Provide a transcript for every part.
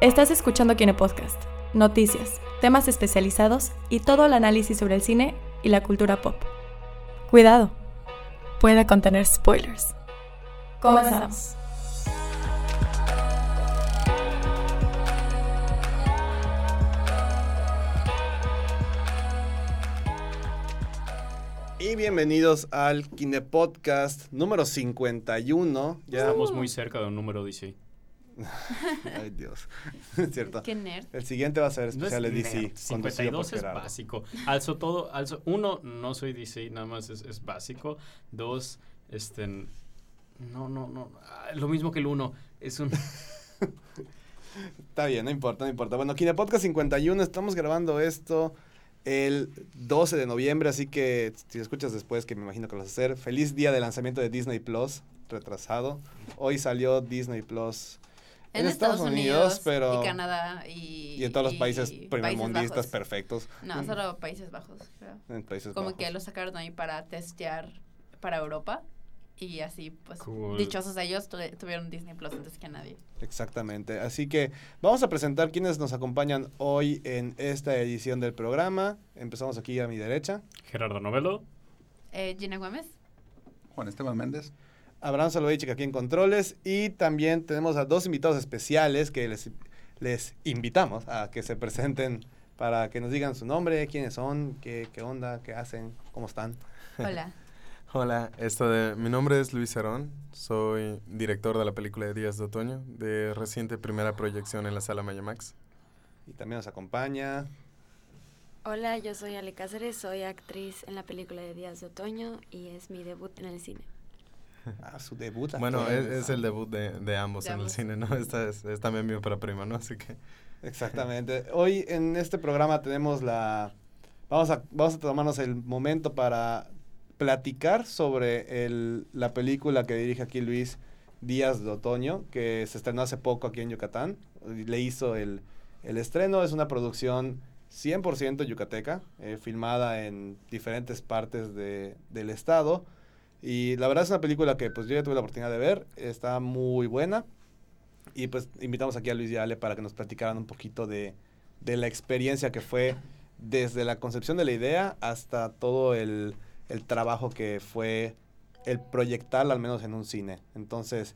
Estás escuchando Kine Podcast, noticias, temas especializados y todo el análisis sobre el cine y la cultura pop. Cuidado, puede contener spoilers. Comenzamos. Y bienvenidos al Kine Podcast número 51. Ya Estamos muy cerca de un número DC. Ay, Dios. Es cierto. Qué nerd. El siguiente va a ser No es especial de DC. nerd, conducido por 52 es básico. Alzo todo, alzo. Uno, no soy DC, nada más es, es básico. Dos, este. No, no, no. ah, Lo mismo que el uno. Es un. Está bien, no importa, no importa. Bueno, Kine Podcast 51, estamos grabando esto el 12 de noviembre, así que si escuchas después, que me imagino que lo vas a hacer, feliz día de lanzamiento de Disney Plus, retrasado. Hoy salió Disney Plus En, Estados, Unidos, pero... y Canadá y, Y en todos los países primermundistas perfectos. No, solo Países Bajos, creo. En Países Como Bajos. que lo sacaron ahí para testear para Europa y así, pues, Cool. dichosos ellos tu- tuvieron Disney Plus antes que nadie. Exactamente. Así que vamos a presentar quienes nos acompañan hoy en esta edición del programa. Empezamos aquí a mi derecha. Gerardo Novelo. Eh, Gina Gómez. Juan Esteban Méndez. Abraham Soloveitchik aquí en Controles. Y también tenemos a dos invitados especiales que les, les invitamos a que se presenten para que nos digan su nombre, quiénes son, qué, qué onda, qué hacen, cómo están. Hola. Hola, esto de, mi nombre es Luis Herón, soy director de la película de Días de Otoño, de reciente primera proyección en la sala Mayamax. Y también nos acompaña. Hola, yo soy Ale Cáceres, soy actriz en la película de Días de Otoño y es mi debut en el cine. A su debut. Bueno, es, es el debut de, de ambos De en el cine, ¿no? Esta es, es también mi ópera prima, ¿no? Así que... Exactamente. Hoy en este programa tenemos la... Vamos a, vamos a tomarnos el momento para platicar sobre el, la película que dirige aquí Luis Díaz de Otoño, que se estrenó hace poco aquí en Yucatán. Le hizo el, el estreno, es una producción 100% yucateca, eh, filmada en diferentes partes de, del estado. Y la verdad es una película que pues yo ya tuve la oportunidad de ver, está muy buena. Y pues invitamos aquí a Luis y Ale para que nos platicaran un poquito de, de la experiencia que fue desde la concepción de la idea hasta todo el, el trabajo que fue el proyectarla al menos en un cine. Entonces,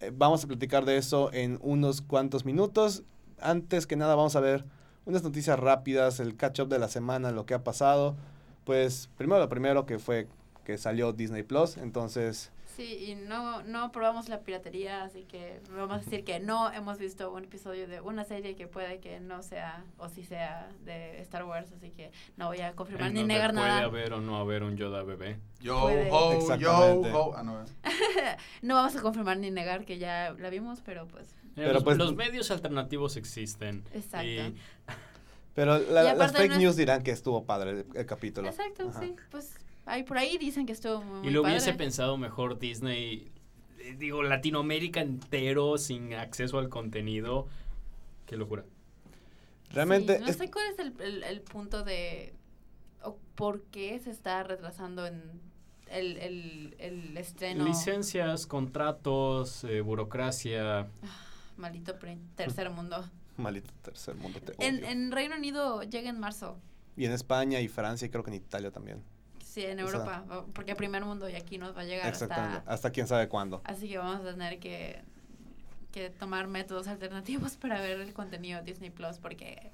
eh, vamos a platicar de eso en unos cuantos minutos. Antes que nada vamos a ver unas noticias rápidas, el catch up de la semana, lo que ha pasado. Pues primero lo primero que fue que salió Disney Plus, entonces Sí, y no, no probamos la piratería, así que vamos a decir que no hemos visto un episodio de una serie que puede que no sea, o sí sea, de Star Wars, así que no voy a confirmar en ni negar puede nada. haber o no haber un Yoda bebé. Yo, Puede. ho, yo, ho. Ah, no. No vamos a confirmar ni negar que ya la vimos, pero pues, Eh, Pero los, pues- los medios alternativos existen. exacto. Y Pero la- Y las fake no es- news dirán que estuvo padre el, el capítulo. Exacto, Ajá. sí. Pues ahí por ahí dicen que estuvo muy, Y muy lo hubiese padre. pensado mejor Disney, eh, digo, Latinoamérica entero sin acceso al contenido. Qué locura. Realmente Sí, no es- sé cuál es el, el- el punto de... o por qué se está retrasando en el, el, el estreno. Licencias, contratos, eh, burocracia. Maldito prin- tercer mundo. maldito tercer mundo te En, en Reino Unido llega en marzo. Y en España y Francia y creo que en Italia también. Sí, en O sea- Europa. o- porque primer mundo y aquí nos va a llegar hasta... Hasta quién sabe cuándo. Así que vamos a tener que, que tomar métodos alternativos para ver el contenido de Disney Plus porque...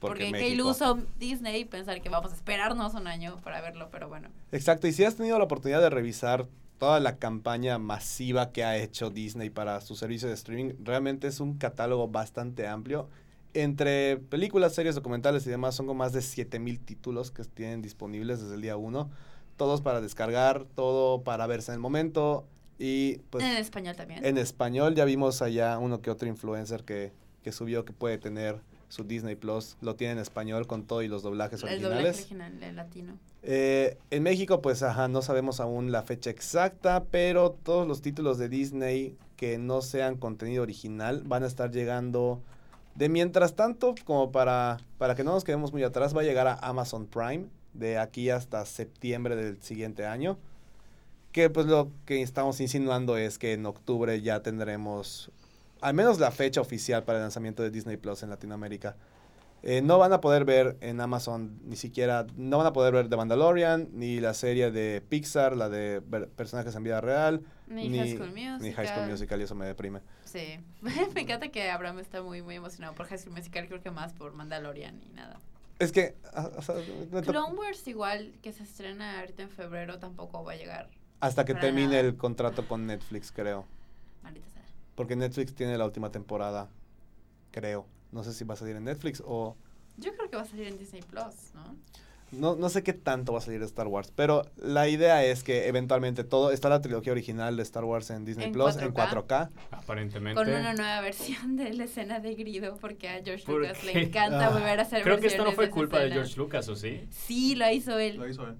Porque, qué México- iluso Disney pensar que vamos a esperarnos un año para verlo, pero bueno. Exacto. Y si has tenido la oportunidad de revisar toda la campaña masiva que ha hecho Disney para su servicio de streaming, realmente es un catálogo bastante amplio. Entre películas, series, documentales y demás, son como más de 7000 títulos que tienen disponibles desde el día 1. Todos para descargar, todo para verse en el momento. Y pues en español también. En español ya vimos allá uno que otro influencer que, que subió que puede tener su Disney Plus. Lo tiene en español con todo y los doblajes el doblaje originales. original en latino. Eh, en México, pues, ajá, no sabemos aún la fecha exacta, pero todos los títulos de Disney que no sean contenido original van a estar llegando de mientras tanto, como para, para que no nos quedemos muy atrás, va a llegar a Amazon Prime de aquí hasta septiembre del siguiente año. Que pues lo que estamos insinuando es que en octubre ya tendremos al menos la fecha oficial para el lanzamiento de Disney Plus en Latinoamérica. Eh, no van a poder ver en Amazon ni siquiera, no van a poder ver The Mandalorian, ni la serie de Pixar, la de personajes en vida real, Ni High School Musical. ni High School Musical, y eso me deprime. Sí. Me encanta que Abraham está muy, muy emocionado por High School Musical. Creo que más por Mandalorian y nada. Es que, ah, o sea, Clone Wars, igual que se estrena ahorita en febrero, tampoco va a llegar. hasta que termine nada. el contrato con Netflix, creo. Maldita sea. Porque Netflix tiene la última temporada, creo. No sé si va a salir en Netflix o... Yo creo que va a salir en Disney Plus, ¿no? No, no sé qué tanto va a salir de Star Wars, pero la idea es que eventualmente todo... Está la trilogía original de Star Wars en Disney En Plus en 4K. 4K. Aparentemente. Con una nueva versión de la escena de Grido, porque a George ¿Por Lucas qué? le encanta Ah. volver a hacer Creo que esto no fue culpa de. George Lucas, ¿o sí? Sí, lo hizo él. Lo hizo él.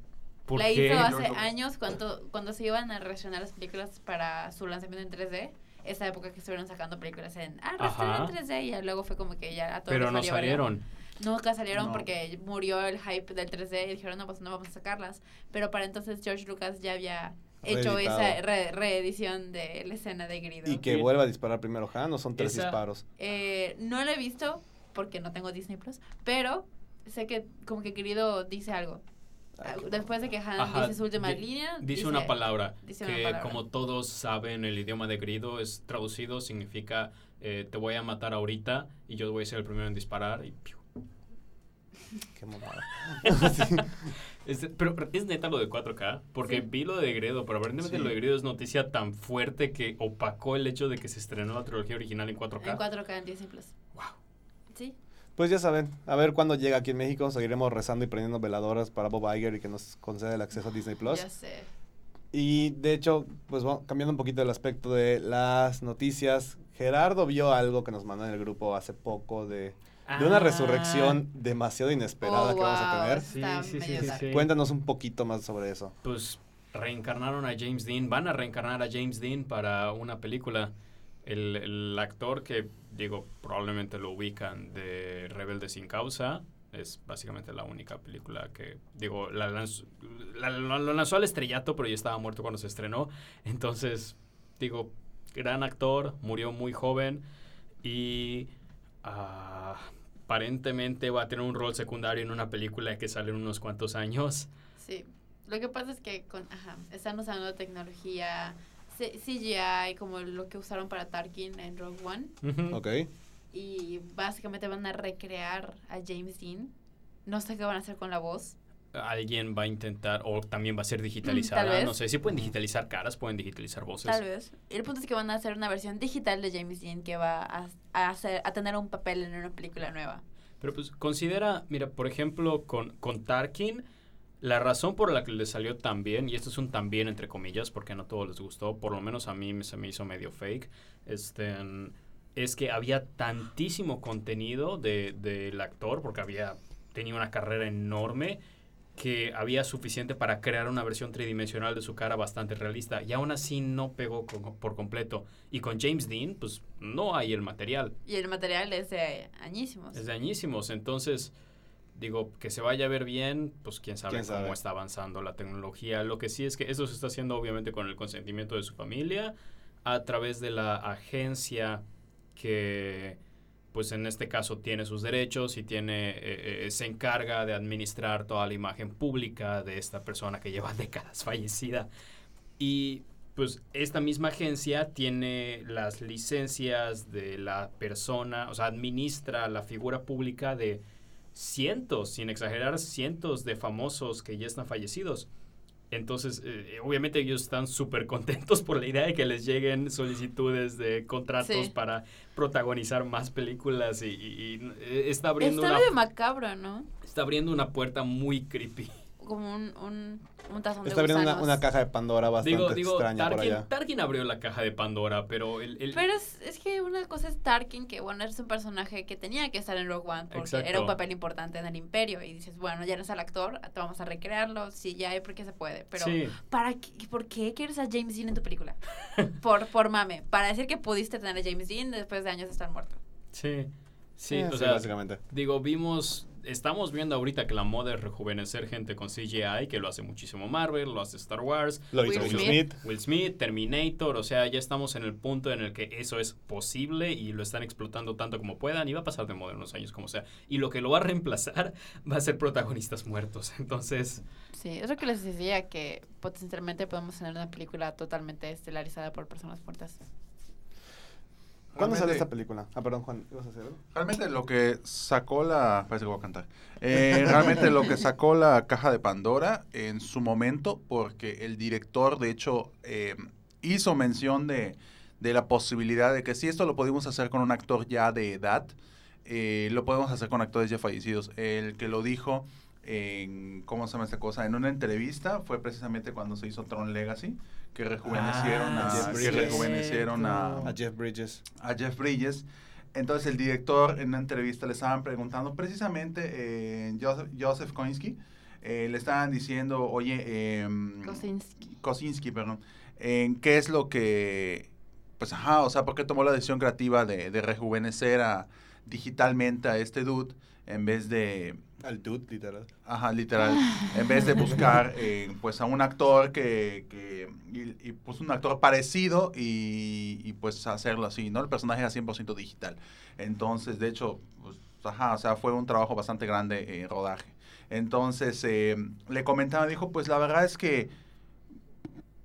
¿Por la qué? hizo hace años cuando, cuando se iban a reaccionar las películas para su lanzamiento en 3D. Esa época que estuvieron sacando películas en, ah, en 3D y ya luego fue como que ya a todos Pero no salieron. Nunca salieron No. porque murió el hype del 3D y dijeron, no, pues no vamos a sacarlas. Pero para entonces George Lucas ya había hecho Reeditado. esa re- reedición de la escena de Grido. Y que Sí. vuelva a disparar primero Han, o son tres Esa- disparos. Eh, no lo he visto porque no tengo Disney Plus, pero sé que como que Grido dice algo. Después de que Han Ajá, dice su última di- línea, Dice una palabra dice que una palabra. como todos saben el idioma de grido es traducido significa eh, te voy a matar ahorita y yo voy a ser el primero en disparar y ¡piu! Qué mamada. Es- pero es neta lo de 4K porque Sí. vi lo de Gredo pero aparentemente Sí. lo de Gredo es noticia tan fuerte que opacó el hecho de que se estrenó la trilogía original en 4K En 4K en Disney Plus. Wow. Pues ya saben, a ver cuándo llega aquí en México. Seguiremos rezando y prendiendo veladoras para Bob Iger y que nos conceda el acceso a Disney Plus. Ya sé. Y de hecho, pues bueno, cambiando un poquito el aspecto de las noticias, Gerardo vio algo que nos mandó en el grupo hace poco de, de una Ah, resurrección demasiado inesperada Oh, que vamos a tener. Sí, sí, sí. Cuéntanos un poquito más sobre eso. pues reencarnaron a James Dean, van a reencarnar a James Dean para una película. El, el actor que, digo, probablemente lo ubican de Rebelde sin causa, es básicamente la única película que, digo, la lanzó, la- lanzó al estrellato, pero ya estaba muerto cuando se estrenó. Entonces, digo, gran actor, murió muy joven y ah, aparentemente va a tener un rol secundario en una película que sale en unos cuantos años. Sí. Lo que pasa es que con, ajá, están usando tecnología CGI como lo que usaron para Tarkin en Rogue One. Ok. y básicamente van a recrear a James Dean. No sé qué van a hacer con la voz. alguien va a intentar, o también va a ser digitalizada. vez. no sé, si pueden digitalizar caras, pueden digitalizar voces. Tal vez. El punto es que van a hacer una versión digital de James Dean que va a, a hacer, a tener un papel en una película nueva. Pero pues considera, mira, por ejemplo, con, con Tarkin, la razón por la que le salió tan bien, y esto es un tan bien entre comillas, porque a no todos les gustó, por lo menos a mí me- se me hizo medio fake, este, es que había tantísimo contenido de- del actor, porque había tenía una carrera enorme, que había suficiente para crear una versión tridimensional de su cara bastante realista, y aún así no pegó con- por completo. Y con James Dean, pues no hay el material. Y el material es de añísimos. Es de añísimos. Entonces, digo, que se vaya a ver bien, pues quién sabe ¿Quién cómo está avanzando la tecnología. Lo que sí es que eso se está haciendo obviamente con el consentimiento de su familia, a través de la agencia que, pues en este caso, tiene sus derechos y tiene, eh, eh, se encarga de administrar toda la imagen pública de esta persona que lleva décadas fallecida. Y pues esta misma agencia tiene las licencias de la persona, o sea, administra la figura pública de cientos, sin exagerar, cientos de famosos que ya están fallecidos. Entonces, eh, obviamente ellos están súper contentos por la idea de que les lleguen solicitudes de contratos Sí. para protagonizar más películas y, y- y, eh, está abriendo Está una, medio macabro, ¿no? está abriendo una puerta muy creepy. Como un, un, un tazón Está de abriendo una, una caja de Pandora bastante Digo, digo, extraña por Tarkin, allá. Tarkin abrió la caja de Pandora, pero el, el- Pero es, es que una cosa es Tarkin, que bueno, es un personaje que tenía que estar en Rogue One porque Exacto. era un papel importante en el Imperio. Y dices, bueno, ya no es el actor, te vamos a recrearlo, sí, ya hay porque se puede. Pero, sí. ¿para qué, ¿por qué quieres a James Dean en tu película? por, por mame. Para decir que pudiste tener a James Dean después de años de estar muerto. Sí. Sí, Eh, o sí, sea, básicamente. digo, vimos, estamos viendo ahorita que la moda es rejuvenecer gente con CGI, que lo hace muchísimo Marvel, lo hace Star Wars, Lo hizo Will Will Smith. Smith. Will Smith, Terminator, o sea, ya estamos en el punto en el que eso es posible y lo están explotando tanto como puedan y va a pasar de moda en unos años como sea. Y lo que lo va a reemplazar va a ser protagonistas muertos. Entonces, Sí, es lo que les decía, que potencialmente podemos tener una película totalmente estelarizada por personas muertas. ¿Cuándo sale esta película? Ah, perdón, Juan, ¿ibas a hacer algo? Realmente lo que sacó la... Parece que voy a cantar. Eh, realmente lo que sacó la caja de Pandora en su momento, porque el director, de hecho, eh, hizo mención de, de la posibilidad de que si esto lo podemos hacer con un actor ya de edad, eh, lo podemos hacer con actores ya fallecidos. El que lo dijo en, ¿cómo se llama esta cosa? En una entrevista fue precisamente cuando se hizo Tron Legacy, que rejuvenecieron, Ah, a, Jeff que rejuvenecieron a, A Jeff Bridges. a Jeff Bridges. Entonces el director en una entrevista le estaban preguntando precisamente eh, Joseph, Joseph Kosinski, eh, le estaban diciendo, oye, em, Kosinski. Kosinski, perdón, en qué es lo que, pues ajá, o sea, ¿por qué tomó la decisión creativa de, de rejuvenecer a, digitalmente a este dude en vez de, Al dude, literal. Ajá, literal. En vez de buscar eh, pues a un actor que, que y, y, pues un actor parecido y, y, pues hacerlo así, ¿no? El personaje era 100% digital. Entonces, de hecho, pues, ajá, o sea, fue un trabajo bastante grande en rodaje. Entonces, eh, le comentaba, dijo, pues la verdad es que,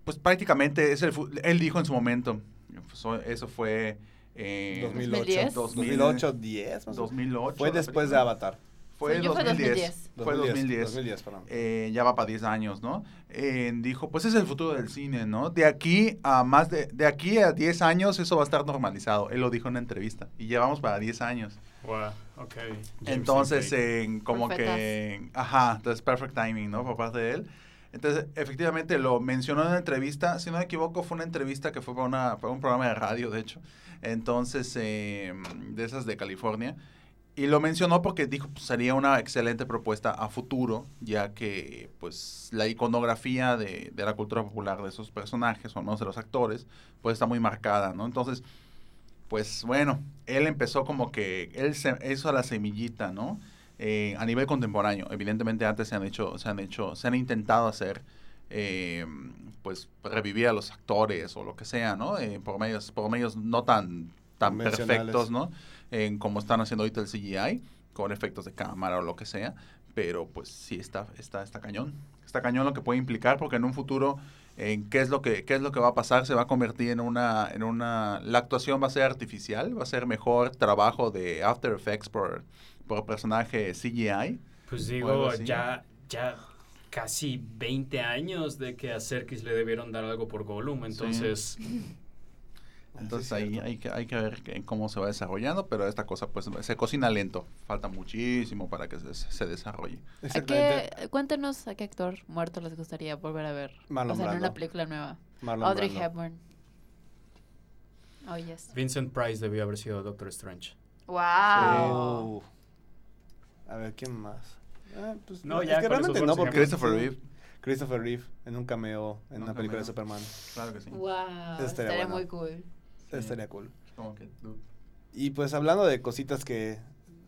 pues prácticamente, es el, él dijo en su momento, pues, eso fue... Eh, 2008. 2010. 2008, 10 más o menos. 2008. Fue después de. Avatar. Fue fue 2010. 2010. Fue 2010. 2010, perdón. Eh, ya va para 10 años, ¿no? Eh, dijo, pues es el futuro del cine, ¿no? De aquí a más de, de aquí a 10 años eso va a estar normalizado. Él lo dijo en una entrevista. Y llevamos para 10 años. wow, ok. James Entonces, en como que, ajá, entonces perfect timing, ¿no? Por parte de él. Entonces, efectivamente lo mencionó en una entrevista, si no me equivoco, fue una entrevista que fue para, una, para un programa de radio, de hecho. Entonces, eh, de esas de California. Y lo mencionó porque dijo, pues, sería una excelente propuesta a futuro, ya que, pues, la iconografía de, de la cultura popular de esos personajes, o no de los actores, pues está muy marcada, ¿no? Entonces, pues bueno, él empezó como que, él se, hizo la semillita, ¿no? Eh, a nivel contemporáneo. Evidentemente antes se han hecho, se han hecho, se han intentado hacer, eh, pues revivir a los actores o lo que sea, ¿no? Eh, por medios, por medios no tan, tan perfectos, ¿no? En como están haciendo ahorita el CGI, con efectos de cámara o lo que sea. Pero pues sí está, está, está cañón. Está cañón lo que puede implicar porque en un futuro en qué es lo que qué es lo que va a pasar se va a convertir en una en una la actuación va a ser artificial va a ser mejor trabajo de After Effects por por personaje CGI Pues digo, ya, ya casi 20 años de que a Serkis le debieron dar algo por Gollum, entonces... entonces Sí, es ahí hay que hay que ver que- cómo se va desarrollando pero esta cosa pues se cocina lento falta muchísimo para que se, se desarrolle ¿A Exactamente. qué, cuéntenos a qué actor muerto les gustaría volver a ver. Marlon o sea, en una película nueva. Marlon Audrey Brando. Hepburn. Oh, yes. Vincent Price debió haber sido Doctor Strange. Wow. A ver, ¿quién más? Ah, pues, No, es ya que con esos realmente no, porque... Christopher. Reeve Christopher Reeve en un cameo en Un una película de. Superman. claro que sí Wow. Eso estaría Estaría bueno. muy cool. Sí. Estaría cool. Como que, dude. Y pues hablando de cositas que...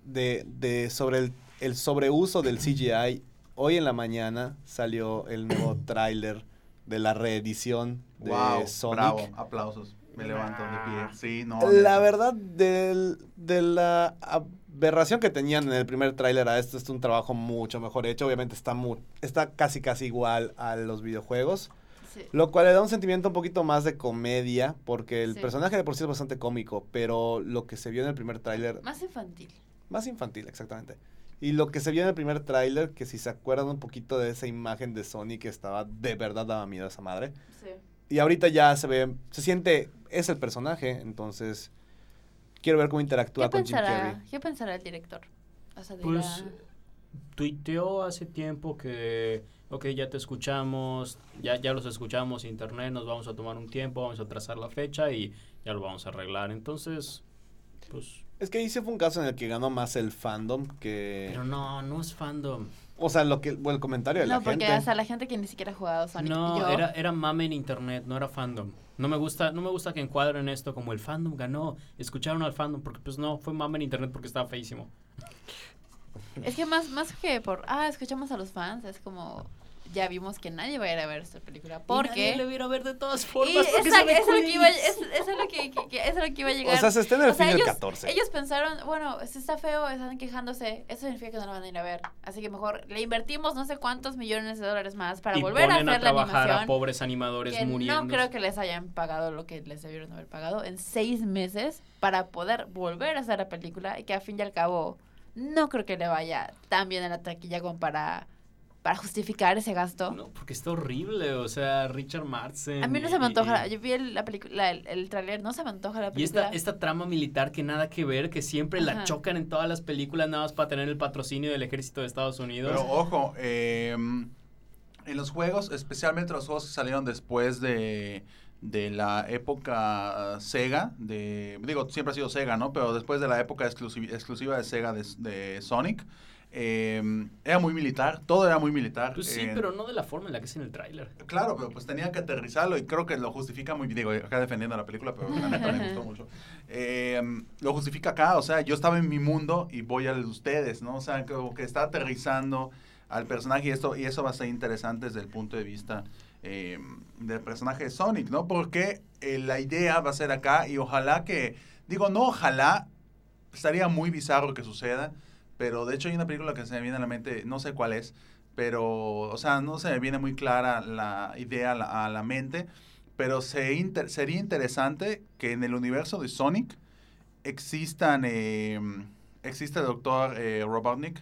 De, de sobre el, el sobreuso del CGI, hoy en la mañana salió el nuevo tráiler de la reedición de wow Sonic. bravo aplausos me levanto de pie sí no La verdad, del, de la aberración que tenían en el primer tráiler a esto, es un trabajo mucho mejor hecho. Obviamente está, mu- está casi casi igual a los videojuegos. Sí. Lo cual le da un sentimiento un poquito más de comedia, porque el Sí. personaje de por sí es bastante cómico, pero lo que se vio en el primer tráiler, Más infantil. más infantil, exactamente. Y lo que se vio en el primer tráiler, que si se acuerdan un poquito de esa imagen de Sonic que estaba de verdad daba miedo a esa madre. Sí. Y ahorita ya se ve, se siente, es el personaje, entonces quiero ver cómo interactúa ¿Qué con Jim Carrey. ¿Qué pensará el director? O sea, Pues tuiteó hace tiempo que, ok, ya te escuchamos, ya, ya los escuchamos internet, nos vamos a tomar un tiempo, vamos a trazar la fecha y ya lo vamos a arreglar. Entonces, pues... Es que ahí sí fue un caso en el que ganó más el fandom que... Pero no, no es fandom. o sea, lo que, bueno, el comentario de no, la porque gente. hasta la gente que ni siquiera ha jugado Sonic. No, yo, era, era mame en internet, no era fandom. No me gusta, no me gusta que encuadren esto como el fandom ganó, escucharon al fandom, porque pues no, fue mame en internet porque estaba feísimo. Es que más, más que por, ah, escuchamos a los fans, es como, ya vimos que nadie va a ir a ver esta película. Y Porque... nadie le viera ver de todas Y formas. esa- se ve es lo que iba, es- eso es lo que, que- que- eso es lo que iba a llegar. O sea, se estrena el O sea, fin del ellos- 14. Ellos pensaron, bueno, si está feo, están quejándose, eso significa que no lo van a ir a ver. Así que mejor le invertimos no sé cuántos millones de dólares más para y volver a hacer a la trabajar a animación. pobres animadores que muriendo. no creo que les hayan pagado lo que les debieron haber pagado en seis meses para poder volver a hacer la película y que a fin y al cabo no creo que le vaya tan bien a la taquilla como para, para justificar ese gasto. No, porque está horrible, o sea, Richard Martin. A mí no se me y- antoja, y- yo vi el, la película, el, el tráiler, no se me antoja la Y película. esta, esta trama militar que nada que ver, que siempre la chocan en todas las películas nada más para tener el patrocinio del ejército de Estados Unidos. Pero ojo, eh, en los juegos, especialmente los juegos que salieron después de, de la época Sega, de, digo, siempre ha sido Sega, ¿no? Pero después de la época exclusiva, exclusiva de Sega de, de Sonic, eh, era muy militar, todo era muy militar. pues sí, eh, pero no de la forma en la que es en el tráiler. Claro, pero pues tenían que aterrizarlo y creo que lo justifica muy bien. Digo, acá defendiendo la película, pero la neta me gustó mucho. Eh, lo justifica acá, o sea, yo estaba en mi mundo y voy al de ustedes, ¿no? O sea, como que está aterrizando al personaje y, esto, y eso va a ser interesante desde el punto de vista eh, del personaje de Sonic, ¿no? Porque eh, la idea va a ser acá y ojalá que, digo, no ojalá, estaría muy bizarro que suceda, pero de hecho hay una película que se me viene a la mente, no sé cuál es, pero, o sea, no se me viene muy clara la idea a la, mente, pero se sería interesante que en el universo de Sonic existan, eh, exista el doctor eh, Robotnik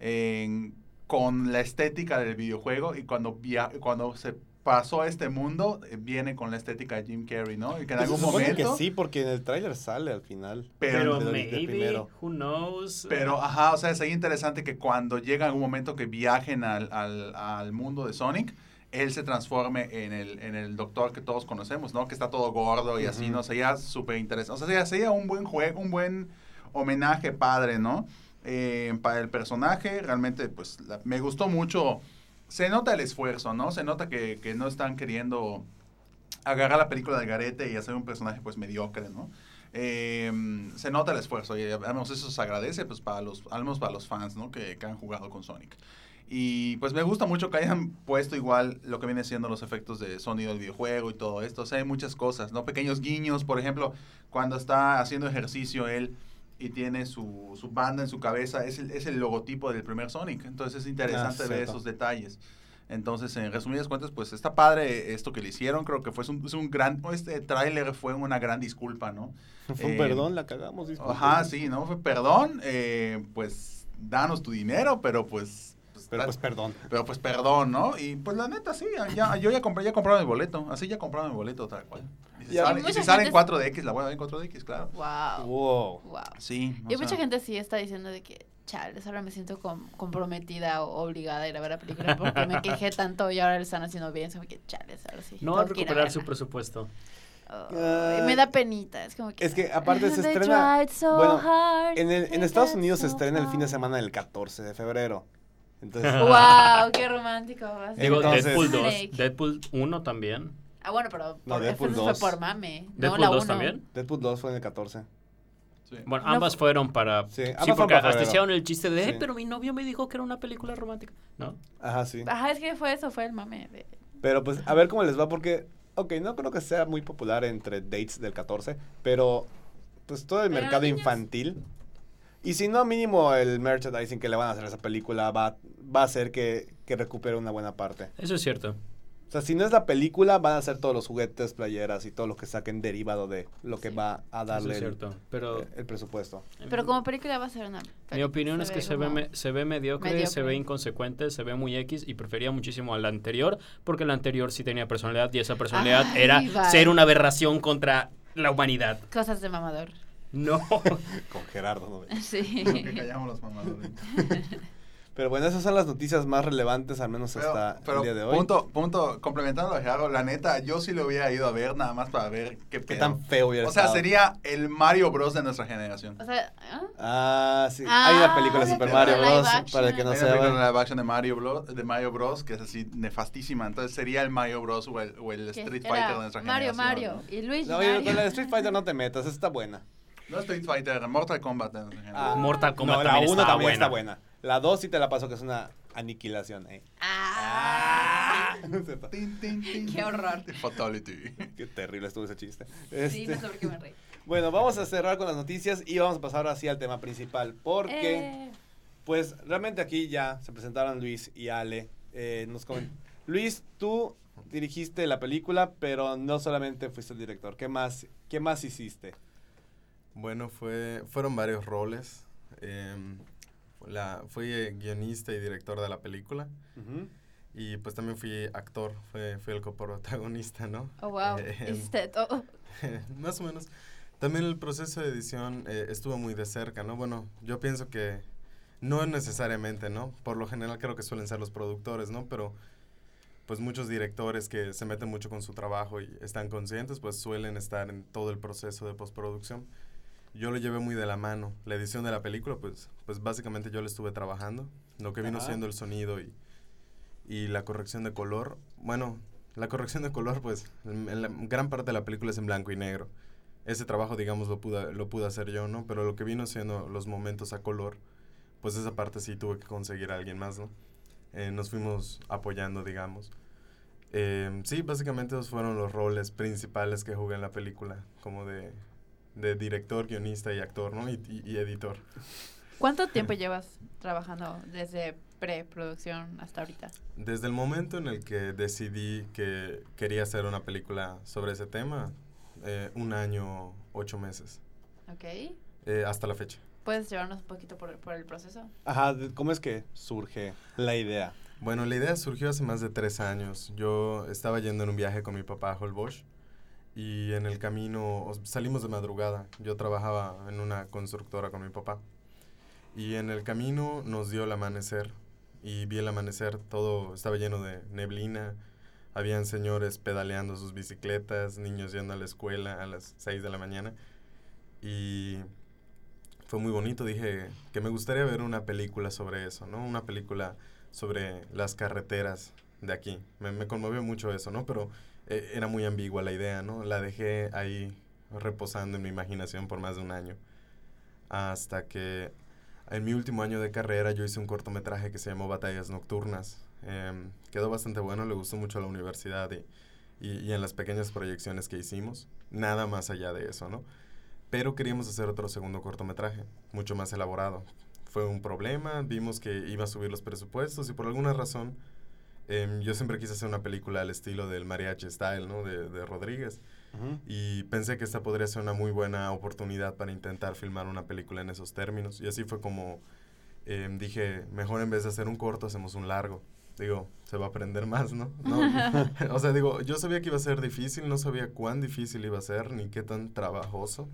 en- con la estética del videojuego y cuando, via- cuando se pasó a este mundo, eh, viene con la estética de Jim Carrey, ¿no? Y que en Pues algún momento... que sí, porque en el tráiler sale al final. Pero- Pero, maybe, primero. who knows. Pero, ajá, o sea, sería interesante que cuando llega algún momento que viajen al, al, al mundo de Sonic, él se transforme en el, en el doctor que todos conocemos, ¿no? Que está todo gordo y así, Ujú. ¿no? Sería súper interesante. O sea, sería, sería un buen juego, un buen homenaje padre, ¿no? Eh, para el personaje, realmente, pues, la- me gustó mucho. Se nota el esfuerzo, ¿no? Se nota que, que no están queriendo agarrar la película de garete y hacer un personaje, pues, mediocre, ¿no? Eh, se nota el esfuerzo y además eso se agradece pues para los al menos para los fans ¿no? que, que han jugado con Sonic y pues me gusta mucho que hayan puesto igual lo que viene siendo los efectos de sonido del videojuego y todo esto o sea hay muchas cosas no pequeños guiños por ejemplo cuando está haciendo ejercicio él y tiene su, su banda en su cabeza es el, es el logotipo del primer Sonic entonces es interesante Ah, ver esos detalles entonces, en resumidas cuentas, pues está padre esto que le hicieron. Creo que fue un, es un gran, este tráiler fue una gran disculpa, ¿no? Fue un Eh, perdón, la cagamos. disculpen. Ajá, sí, ¿no? Fue perdón, eh, pues danos tu dinero, pero pues... pues, Pero pues perdón. pero pues perdón, ¿no? Y pues la neta, sí, ya, yo ya compré, ya compraron mi boleto. Así ya compraron mi boleto, tal cual. Y si Ya. sale, Y mucha si sale en gente- 4DX, la voy a ver en 4DX, claro. Wow. Wow. Wow. Sí. Y mucha sea, gente sí está diciendo de que, chales, ahora me siento com- comprometida o obligada a ir a ver la película porque me quejé tanto y ahora lo están haciendo bien. Como que, chales, ahora sí. no recuperar su presupuesto. Oh, me da penita. Es como que. Es que aparte se estrena- so bueno, hard, En, el- en Estados Unidos se so estrena el fin de semana del 14 de febrero. Entonces, Wow, qué romántico. Digo, Entonces- Deadpool 2. Snake. Deadpool 1 también. Ah, bueno, pero No, por, Deadpool eso 2. fue por mame. No, Deadpool la 2 uno. también. Deadpool 2 fue en el 14. sí. Bueno, No ambas fu- fueron para... Sí, ambas porque hasta hicieron el chiste de, "Eh, Sí. pero mi novio me dijo que era una película romántica. ¿No? Ajá, sí. Ajá, es que fue eso, fue el mame. De... Pero pues a ver cómo les va porque, ok, no creo que sea muy popular entre dates del 14, pero pues todo el Pero mercado niños- infantil. Y si no, mínimo el merchandising que le van a hacer a esa película va, va a hacer que, que recupere una buena parte. Eso es cierto. O sea, si no es la película, van a ser todos los juguetes, playeras y todo lo que saquen derivado de lo que Sí. va a Eso darle es el, cierto. Pero... el presupuesto. Pero como película va a ser una. Mi opinión es que se ve, me- se ve mediocre, se ve inconsecuente, se ve muy X y prefería muchísimo al anterior porque el anterior sí tenía personalidad y esa personalidad Ay, era vale. ser una aberración contra la humanidad. Cosas de mamador. No. Con Gerardo, ¿no? Sí. Que callamos los mamadores. Pero bueno, esas son las noticias más relevantes, al menos Pero, hasta pero el día de hoy. punto, punto, complementando a Gerardo, la neta, yo sí lo hubiera ido a ver nada más para ver qué tan feo hubiera O sea, estado. sería el Mario Bros de nuestra generación. O sea, ¿ah? Ah, sí. Ah, Hay una película de de Super Mario Bros. Para el que no Hay una película sepa. live action de Mario, Bros, de Mario Bros que es así nefastísima. Entonces sería el Mario Bros o el, o el Street Fighter de nuestra Mario, generación. Mario. Y Luigi No, Mario. con la de Street Fighter no te metas, esa está buena. No Street Fighter, Mortal Kombat Ah. Mortal Kombat no, la también 1 estaba también está buena. La 2 sí te la paso que es una aniquilación, eh. Ah. Qué horror. Fatality. Qué terrible estuvo ese chiste. Sí, Este, no sé por qué me reí. Bueno, vamos a cerrar con las noticias y vamos a pasar ahora sí al tema principal. Porque, Eh, pues, realmente aquí ya se presentaron Luis y Ale. Eh, nos Luis, tú dirigiste la película, pero no solamente fuiste el director. ¿Qué más, qué más hiciste? Bueno, fue, fueron varios roles. Em, la, fui eh, guionista y director de la película. Y pues también fui actor, fui, fui el coprotagonista, ¿no? oh, wow. Eh, Hiciste todo. Más o menos. También el proceso de edición eh, estuvo muy de cerca, ¿no? Bueno, yo pienso que no necesariamente, ¿no? Por lo general creo que suelen ser los productores, ¿no? Pero pues muchos directores que se meten mucho con su trabajo y están conscientes, pues suelen estar en todo el proceso de postproducción. Yo lo llevé muy de la mano. La edición de la película, pues, pues básicamente yo lo estuve trabajando. Lo que vino Ajá. siendo el sonido y, y la corrección de color. Bueno, la corrección de color, pues, en la gran parte de la película es en blanco y negro. Ese trabajo, digamos, lo pude, lo pude hacer yo, ¿no? Pero lo que vino siendo los momentos a color, pues esa parte sí tuve que conseguir a alguien más, ¿no? Eh, nos fuimos apoyando, digamos. Eh, sí, básicamente esos fueron los roles principales que jugué en la película, como de, de director, guionista y actor, ¿no? Y, y- y editor. ¿Cuánto tiempo llevas trabajando desde preproducción hasta ahorita? Desde el momento en el que decidí que quería hacer una película sobre ese tema, eh, un año, ocho meses, ¿Ok? eh, hasta la fecha. ¿Puedes llevarnos un poquito por, por el proceso? Ajá, ¿cómo es que surge la idea? Bueno, la idea surgió hace más de tres años. Yo estaba yendo en un viaje con mi papá a Holbox y en el camino os- salimos de madrugada. Yo trabajaba en una constructora con mi papá y en el camino nos dio el amanecer y vi el amanecer, todo estaba lleno de neblina. Habían señores pedaleando sus bicicletas, niños yendo a la escuela a las 6 de la mañana y fue muy bonito. Dije que me gustaría ver una película sobre eso, ¿no? Una película sobre las carreteras de aquí. Me, me conmovió mucho eso, ¿no? Pero eh, era muy ambigua la idea, ¿no? La dejé ahí reposando en mi imaginación por más de un año. Hasta que en mi último año de carrera yo hice un cortometraje que se llamó Batallas Nocturnas. Em, quedó bastante bueno, le gustó mucho a la universidad y, y en las pequeñas proyecciones que hicimos. Nada más allá de eso, ¿no? Pero queríamos hacer otro segundo cortometraje, mucho más elaborado. Fue un problema, vimos que iba a subir los presupuestos y por alguna razón em, yo siempre quise hacer una película al estilo del mariachi style, ¿no? De, de Rodríguez. Ujú. Y pensé que esta podría ser una muy buena oportunidad para intentar filmar una película en esos términos. Y así fue como em, dije, mejor en vez de hacer un corto, hacemos un largo. Digo, se va a aprender más, ¿no? No, o sea, digo, yo sabía que iba a ser difícil, no sabía cuán difícil iba a ser, ni qué tan trabajoso.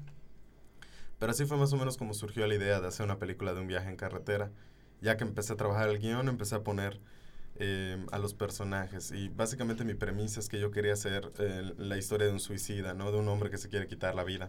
Pero así fue más o menos como surgió la idea de hacer una película de un viaje en carretera. Ya que empecé a trabajar el guion, empecé a poner eh, a los personajes. Y básicamente mi premisa es que yo quería hacer eh, la historia de un suicida, ¿no? De un hombre que se quiere quitar la vida.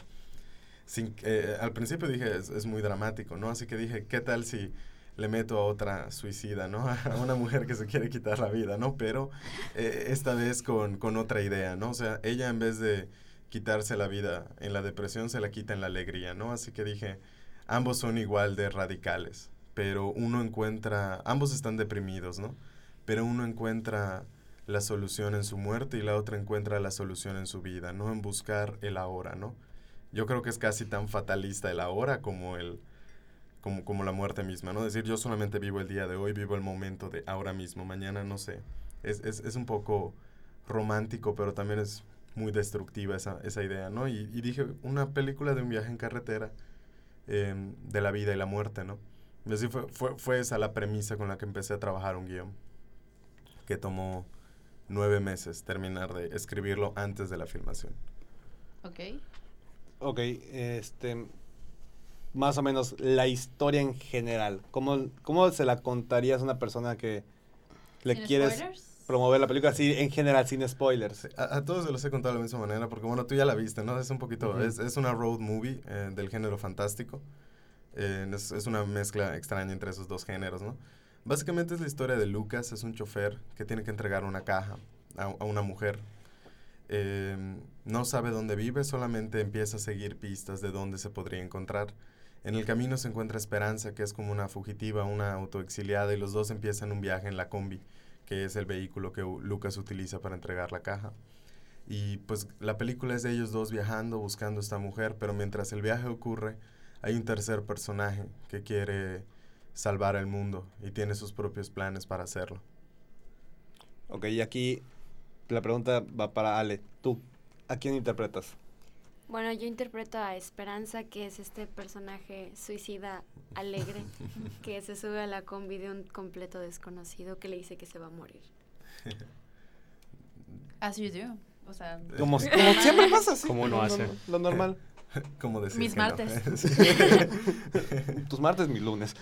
Sin, eh, al principio dije, es, es muy dramático, ¿no? Así que dije, ¿qué tal si le meto a otra suicida, ¿no? A una mujer que se quiere quitar la vida, ¿no? Pero eh, esta vez con, con otra idea, ¿no? O sea, ella en vez de quitarse la vida en la depresión, se la quita en la alegría, ¿no? Así que dije, ambos son igual de radicales, pero uno encuentra, ambos están deprimidos, ¿no? Pero uno encuentra la solución en su muerte y la otra encuentra la solución en su vida, ¿no? En buscar el ahora, ¿no? Yo creo que es casi tan fatalista el ahora como el como, la muerte misma, ¿no? Decir, yo solamente vivo el día de hoy, vivo el momento de ahora mismo, mañana no sé. Es, un poco romántico, pero también es muy destructiva esa, idea, ¿no? Y, dije, una película de un viaje en carretera, eh, de la vida y la muerte, ¿no? Así fue, fue esa la premisa con la que empecé a trabajar un guion, que tomó nueve meses terminar de escribirlo antes de la filmación. ¿Ok? Ok, este. más o menos la historia en general. ¿Cómo, cómo se la contarías a una persona que le ¿Sin quieres spoilers? promover la película así en general, sin spoilers? A, a todos se los he contado de la misma manera, porque bueno, tú ya la viste, ¿no? Es un poquito, Ujú. es, es una road movie eh, del género fantástico. Eh, es, es una mezcla extraña entre esos dos géneros, ¿no? Básicamente es la historia de Lucas, es un chofer que tiene que entregar una caja a, una mujer. Eh, no sabe dónde vive, solamente empieza a seguir pistas de dónde se podría encontrar. En el camino se encuentra Esperanza, que es como una fugitiva, una autoexiliada, y los dos empiezan un viaje en la combi, que es el vehículo que Lucas utiliza para entregar la caja. Y pues la película es de ellos dos viajando, buscando a esta mujer, pero mientras el viaje ocurre, hay un tercer personaje que quiere salvar el mundo y tiene sus propios planes para hacerlo. Ok, y aquí la pregunta va para Ale. Tú, ¿a quién interpretas? Bueno, yo interpreto a Esperanza, que es este personaje suicida alegre que se sube a la combi de un completo desconocido que le dice que se va a morir. As you do. O sea, Como, como siempre pasa, sí. Como uno Lo- hace. Lo normal. Como decir Mis no. martes. Tus martes, mis lunes.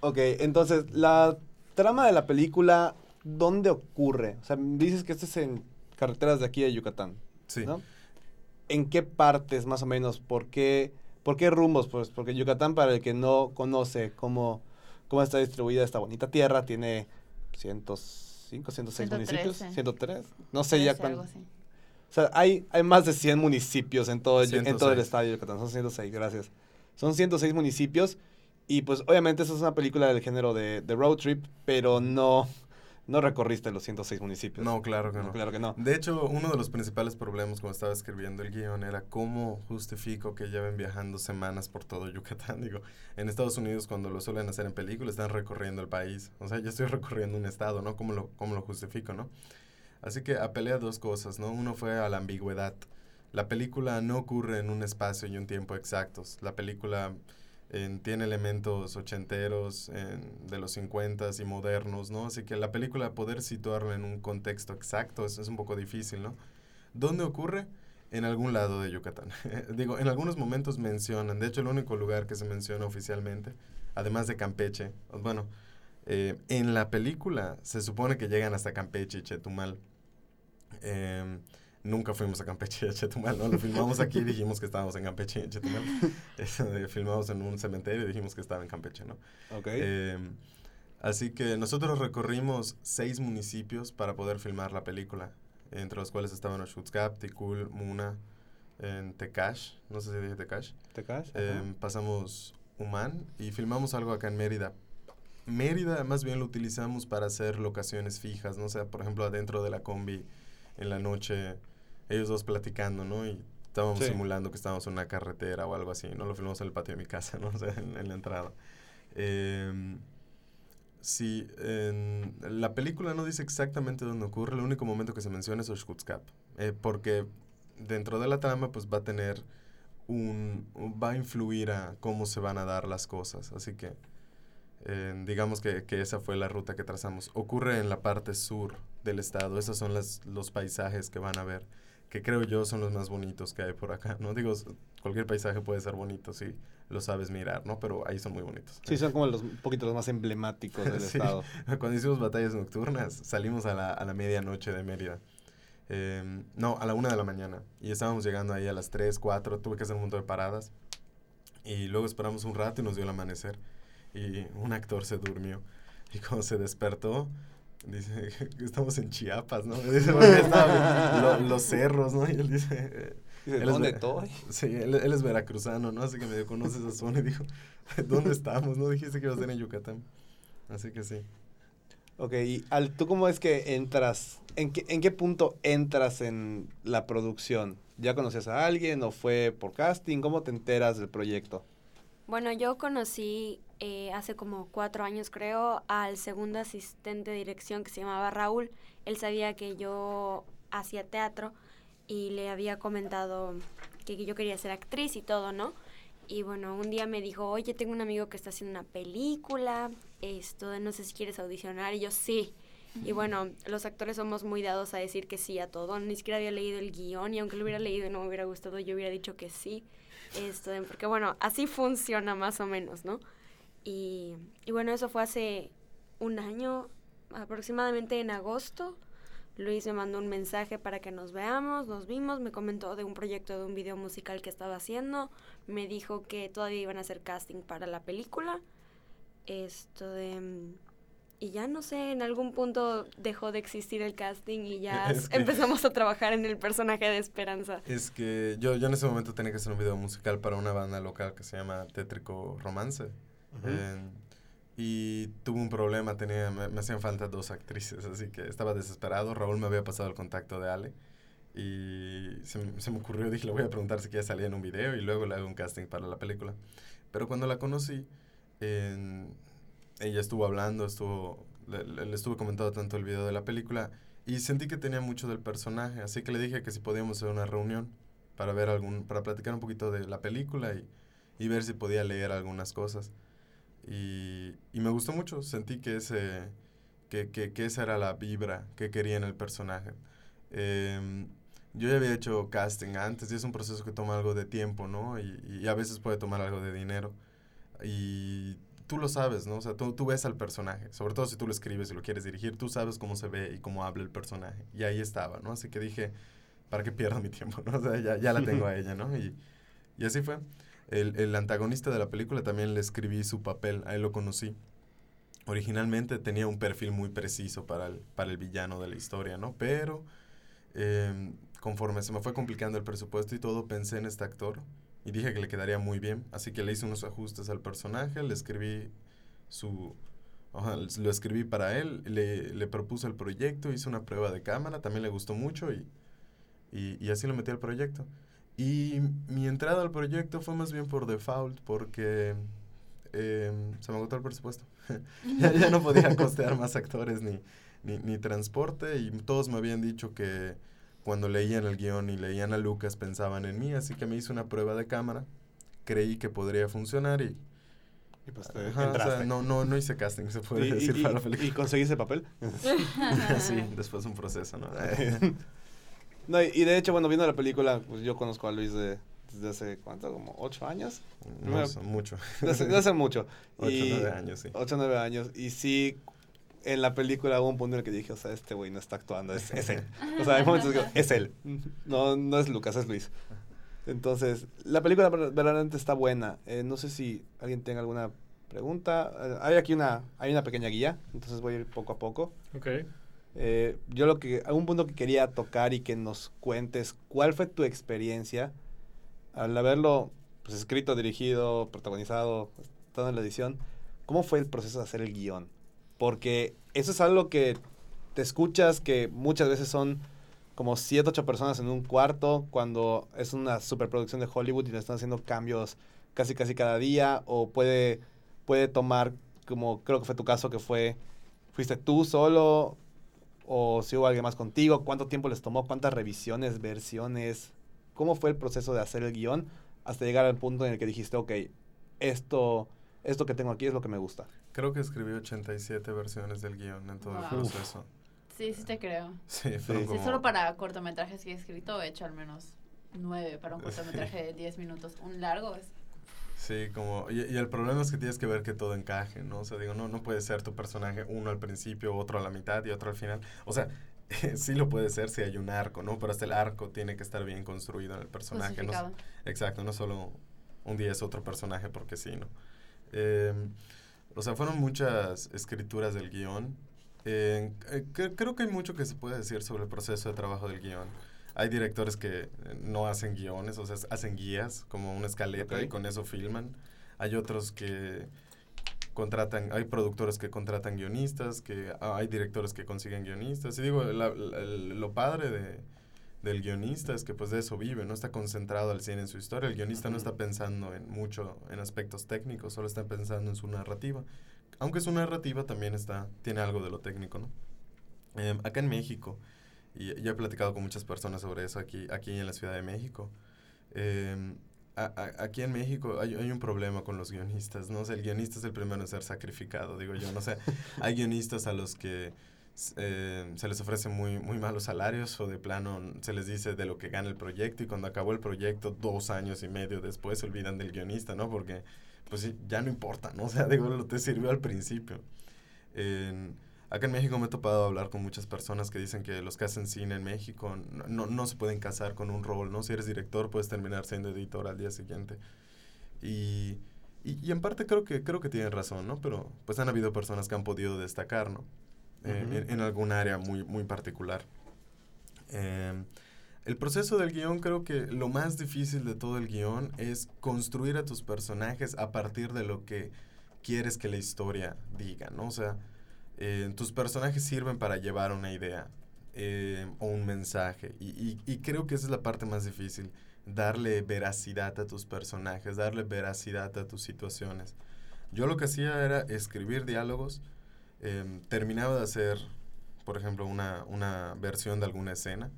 ok, entonces, la trama de la película, ¿dónde ocurre? O sea, dices que esto es en carreteras de aquí de Yucatán, Sí. ¿no? ¿En qué partes, más o menos? ¿Por qué, por qué rumbos? Pues porque Yucatán, para el que no conoce cómo, cómo está distribuida esta bonita tierra, tiene 105, 106 municipios. 113. 103. No sé ya cuánto. O sea, hay, hay más de 100 municipios en todo, el, en todo el 106. estado de Yucatán. Son 106, gracias. Son 106 municipios. Y pues obviamente eso es una película del género de, de road trip, pero no, no recorriste los 106 municipios. No, claro que no. Claro que no. De hecho, uno de los principales problemas cuando estaba escribiendo el guion era cómo justifico que lleven viajando semanas por todo Yucatán. Digo, en Estados Unidos cuando lo suelen hacer en películas están recorriendo el país. O sea, yo estoy recorriendo un estado, ¿no? ¿Cómo lo, cómo lo justifico, no? Así que apelé a dos cosas, ¿no? Uno fue a la ambigüedad. La película no ocurre en un espacio y un tiempo exactos. La película tiene elementos ochenteros, en- de los cincuentas y modernos, ¿no? Así que la película poder situarla en un contexto exacto es, es un poco difícil, ¿no? ¿Dónde ocurre? En algún lado de Yucatán. Digo, en algunos momentos mencionan, de hecho el único lugar que se menciona oficialmente, además de Campeche, bueno, eh, en la película se supone que llegan hasta Campeche y Chetumal. Em, nunca fuimos a Campeche y a Chetumal, ¿no? Lo filmamos aquí y dijimos que estábamos en Campeche y en Chetumal. Eh, filmamos en un cementerio y dijimos que estaba en Campeche, ¿no? Ok. Em, así que nosotros recorrimos seis municipios para poder filmar la película, entre los cuales estaban Oxutzcap, Ticul, Muna, en Tecash, no sé si dije Tecash. ¿Te caes? Em, pasamos Humán y filmamos algo acá en Mérida. Mérida más bien lo utilizamos para hacer locaciones fijas, ¿no? O sea, por ejemplo, adentro de la combi en la noche, ellos dos platicando, ¿no? Y estábamos Sí. simulando que estábamos en una carretera o algo así, ¿no? Lo filmamos en el patio de mi casa, ¿no? O sea, en, en la entrada. Em, sí, en- la película no dice exactamente dónde ocurre, el único momento que se menciona es Oshkutskap, eh, porque dentro de la trama pues va a tener un, un- va a influir a cómo se van a dar las cosas, así que eh, digamos que, que esa fue la ruta que trazamos. Ocurre en la parte sur del estado, esos son las, los paisajes que van a ver, que creo yo son los más bonitos que hay por acá, ¿no? Digo, cualquier paisaje puede ser bonito si lo sabes mirar, ¿no? Pero ahí son muy bonitos. Sí, son como los, un poquito los más emblemáticos del Sí. estado. Cuando hicimos batallas nocturnas, salimos a la, a la medianoche de Mérida. Em, no, a la una de la mañana. Y estábamos llegando ahí a las 3, 4. Tuve que hacer un montón de paradas. Y luego esperamos un rato y nos dio el amanecer. Y un actor se durmió. Y cuando se despertó, dice que estamos en Chiapas, ¿no? Dice, porque estaba lo- los cerros, ¿no? Y él dice... es ¿dónde estoy? Sí, él, él es veracruzano, ¿no? Así que medio conoce esa zona y dijo, ¿dónde estamos? ¿No dijiste que ibas a estar en Yucatán? Así que sí. Ok, y Al, ¿tú cómo es que entras? ¿En qué, ¿En qué punto entras en la producción? ¿Ya conocías a alguien o fue por casting? ¿Cómo te enteras del proyecto? Bueno, yo conocí eh, hace como cuatro años, creo, al segundo asistente de dirección que se llamaba Raúl. Él sabía que yo hacía teatro y le había comentado que, yo quería ser actriz y todo, ¿no? Y bueno, un día me dijo, oye, tengo un amigo que está haciendo una película, esto, no sé si quieres audicionar. Y yo, sí. Y bueno, los actores somos muy dados a decir que sí a todo. Ni siquiera había leído el guion y aunque lo hubiera leído y no me hubiera gustado, yo hubiera dicho que sí. Esto, porque bueno, así funciona más o menos, ¿no? Y, y bueno, eso fue hace un año, aproximadamente en agosto. Luis me mandó un mensaje para que nos veamos, nos vimos, me comentó de un proyecto de un video musical que estaba haciendo, me dijo que todavía iban a hacer casting para la película. Esto de... Y ya no sé, en algún punto dejó de existir el casting y ya Es que- empezamos a trabajar en el personaje de Esperanza. Es que yo, yo en ese momento tenía que hacer un video musical para una banda local que se llama Tétrico Romance. Y tuve un problema, tenía, me, hacían falta dos actrices, así que estaba desesperado. Raúl me había pasado el contacto de Ale y se, me- ocurrió, dije, le voy a preguntar si quiere salir en un video y luego le hago un casting para la película. Pero cuando la conocí, ella estuvo hablando, estuvo, le- le estuve comentando tanto el video de la película y sentí que tenía mucho del personaje, así que le dije que si podíamos hacer una reunión para ver algún, para platicar un poquito de la película y, y ver si podía leer algunas cosas. Y, y me gustó mucho, sentí que, ese, que, que, que esa era la vibra que quería en el personaje. Em, yo ya había hecho casting antes y es un proceso que toma algo de tiempo, ¿no? Y, y a veces puede tomar algo de dinero. Y tú lo sabes, ¿no? O sea, tú, tú ves al personaje, sobre todo si tú lo escribes y lo quieres dirigir, tú sabes cómo se ve y cómo habla el personaje. Y ahí estaba, ¿no? Así que dije, ¿para qué pierdo mi tiempo? ¿no? O sea, ya, ya la tengo a ella, ¿no? Y, y así fue. El, el antagonista de la película también le escribí su papel, ahí lo conocí. Originalmente tenía un perfil muy preciso para el, para el villano de la historia, ¿no? Pero em, conforme se me fue complicando el presupuesto y todo, pensé en este actor y dije que le quedaría muy bien. Así que le hice unos ajustes al personaje, le escribí su... lo escribí para él, le, le propuse el proyecto, hice una prueba de cámara, también le gustó mucho y, y, y así lo metí al proyecto. Y mi entrada al proyecto fue más bien por default, porque em, se me agotó el presupuesto. ya, ya no podía costear más actores ni, ni, ni transporte y todos me habían dicho que cuando leían el guion y leían a Lucas pensaban en mí, así que me hice una prueba de cámara, creí que podría funcionar y... Y pues te ajá, o sea, no, no, no hice casting, se puede ¿Y, decir y- para la y- película. y conseguiste papel? sí, después un proceso, ¿no? No, y, y de hecho, bueno, viendo la película, pues yo conozco a Luis de, desde hace, ¿cuánto? Como ocho años. no, mucho. Desde hace, desde hace mucho. Ocho, Y- nueve años, sí. Ocho, nueve años. Y sí, en la película hubo un punto en el que dije, o sea, este güey no está actuando, es, es él. O sea, hay momentos que digo, es él. No, no es Lucas, es Luis. Entonces, la película ver- verdaderamente está buena. Eh, no sé si alguien tenga alguna pregunta. Eh, hay aquí una, hay una pequeña guía, entonces voy a ir poco a poco. Ok. Eh, yo lo que, un punto que quería tocar y que nos cuentes, ¿cuál fue tu experiencia al haberlo pues, escrito, dirigido, protagonizado, todo en la edición? ¿Cómo fue el proceso de hacer el guion? Porque eso es algo que te escuchas que muchas veces son como siete, ocho personas en un cuarto cuando es una superproducción de Hollywood y le están haciendo cambios casi casi cada día o puede, puede tomar como creo que fue tu caso que fue, fuiste tú solo o si hubo alguien más contigo, cuánto tiempo les tomó, cuántas revisiones, versiones, cómo fue el proceso de hacer el guion hasta llegar al punto en el que dijiste, ok, esto, esto que tengo aquí es lo que me gusta. Creo que escribí 87 versiones del guion en todo el Wow. proceso. Sí, sí te creo. Sí, Sí, Sí, como- solo para cortometrajes que he escrito he hecho al menos nueve para un cortometraje de 10 minutos. Un largo es... Sí, como, y, y el problema es que tienes que ver que todo encaje, ¿no? O sea, digo, no, no puede ser tu personaje uno al principio, otro a la mitad y otro al final. O sea, sí lo puede ser si hay un arco, ¿no? Pero hasta el arco tiene que estar bien construido en el personaje. No, exacto, no solo un día es otro personaje porque sí, ¿no? Eh, o sea, fueron muchas escrituras del guion. Eh, eh, cre- creo que hay mucho que se puede decir sobre el proceso de trabajo del guion. Hay directores que eh, no hacen guiones, o sea, hacen guías, como una escaleta, y con eso filman. Hay otros que contratan, hay productores que contratan guionistas, que ah, hay directores que consiguen guionistas. Y digo, la- la- el- lo padre de, del guionista es que pues de eso vive, no está concentrado al 100 en su historia. El guionista no está pensando en mucho en aspectos técnicos, solo está pensando en su narrativa. Aunque su narrativa también está, tiene algo de lo técnico, ¿no? Em, acá en México, y ya he platicado con muchas personas sobre eso aquí, aquí en la Ciudad de México. em, a- a- aquí en México hay, hay un problema con los guionistas, ¿no? O sea, el guionista es el primero en ser sacrificado, digo yo, no sé. Hay guionistas a los que eh, se les ofrece muy, muy malos salarios o de plano se les dice de lo que gana el proyecto y cuando acabó el proyecto dos años y medio después se olvidan del guionista, ¿no? Porque pues ya no importa, ¿no? O sea, digo, lo te sirvió al principio. Acá en México me he topado a hablar con muchas personas que dicen que los que hacen cine en México no, no, no se pueden casar con un rol, ¿no? Si eres director puedes terminar siendo editor al día siguiente. Y, y, y en parte creo que, creo que tienen razón, ¿no? Pero pues han habido personas que han podido destacar, ¿no? Eh, en algún área muy, muy particular. Em, el proceso del guion, creo que lo más difícil de todo el guion es construir a tus personajes a partir de lo que quieres que la historia diga, ¿no? O sea, eh, tus personajes sirven para llevar una idea eh, o un mensaje. Y, y- y creo que esa es la parte más difícil, darle veracidad a tus personajes, darle veracidad a tus situaciones. Yo lo que hacía era escribir diálogos, em, terminaba de hacer, por ejemplo, una, una versión de alguna escena.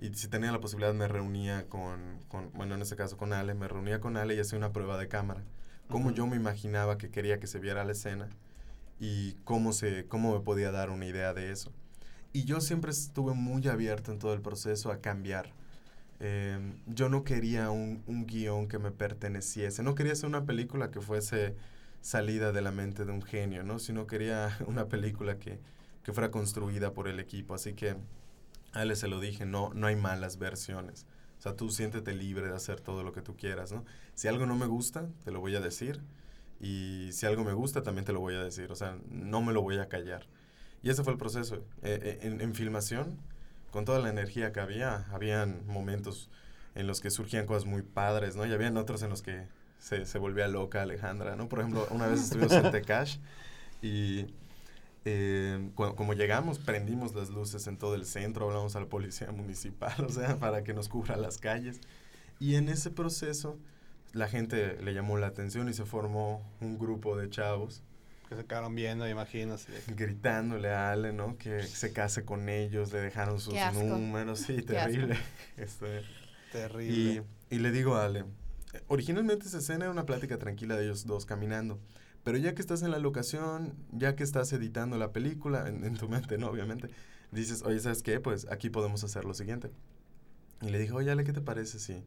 Y si tenía la posibilidad me reunía con, con, bueno, en este caso con Ale, me reunía con Ale y hacía una prueba de cámara. Cómo yo me imaginaba que quería que se viera la escena y cómo, se, cómo me podía dar una idea de eso. Y yo siempre estuve muy abierto en todo el proceso a cambiar. Em, yo no quería un, un guion que me perteneciese, no quería hacer una película que fuese salida de la mente de un genio, ¿no? Sino quería una película que, que fuera construida por el equipo. Así que a él se lo dije, no, no hay malas versiones. O sea, tú siéntete libre de hacer todo lo que tú quieras, ¿no? Si algo no me gusta, te lo voy a decir. Y si algo me gusta, también te lo voy a decir. O sea, no me lo voy a callar. Y ese fue el proceso. Eh, eh, en, en filmación, con toda la energía que había, habían momentos en los que surgían cosas muy padres, ¿no? Y habían otros en los que se, se volvía loca Alejandra, ¿no? Por ejemplo, una vez estuvimos en Tecash y eh, como llegamos, prendimos las luces en todo el centro, hablamos a la policía municipal, o sea, para que nos cubra las calles. Y en ese proceso, la gente le llamó la atención y se formó un grupo de chavos Que se quedaron viendo, me imagino. así de que- gritándole a Ale, ¿no? Que se case con ellos, le dejaron sus Qué asco. números, sí, Qué asco. terrible. Este, Terrible. y, y le digo a Ale, originalmente esa escena era una plática tranquila de ellos dos caminando, pero ya que estás en la locación, ya que estás editando la película, en, en tu mente, ¿no? Obviamente, dices, oye, ¿sabes qué? Pues aquí podemos hacer lo siguiente. Y le dije, oye, Ale, ¿qué te parece si,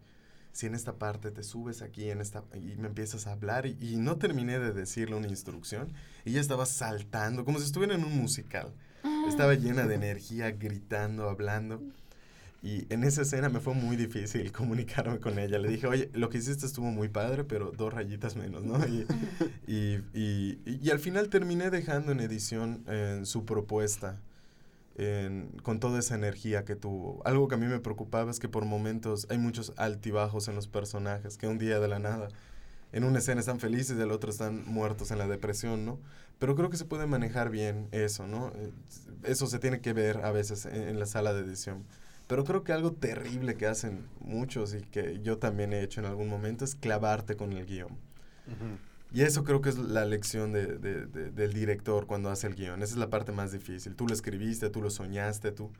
si en esta parte te subes aquí en esta, y me empiezas a hablar? Y, y no terminé de decirle una instrucción, y ella estaba saltando, como si estuviera en un musical. Estaba llena de energía, gritando, hablando. Y en esa escena me fue muy difícil comunicarme con ella. Le dije, oye, lo que hiciste estuvo muy padre, pero dos rayitas menos, ¿no? Y, y, y- y- y al final terminé dejando en edición eh, su propuesta con toda esa energía que tuvo. Algo que a mí me preocupaba es que por momentos hay muchos altibajos en los personajes, que un día de la nada, en una escena están felices y el otro están muertos en la depresión, ¿no? Pero creo que se puede manejar bien eso, ¿no? Eh, Eso se tiene que ver a veces en, en la sala de edición. Pero creo que algo terrible que hacen muchos y que yo también he hecho en algún momento es clavarte con el guion. Ujú. Y eso creo que es la lección de, de- de- del director cuando hace el guion. Esa es la parte más difícil. Tú lo escribiste, tú lo soñaste, tú...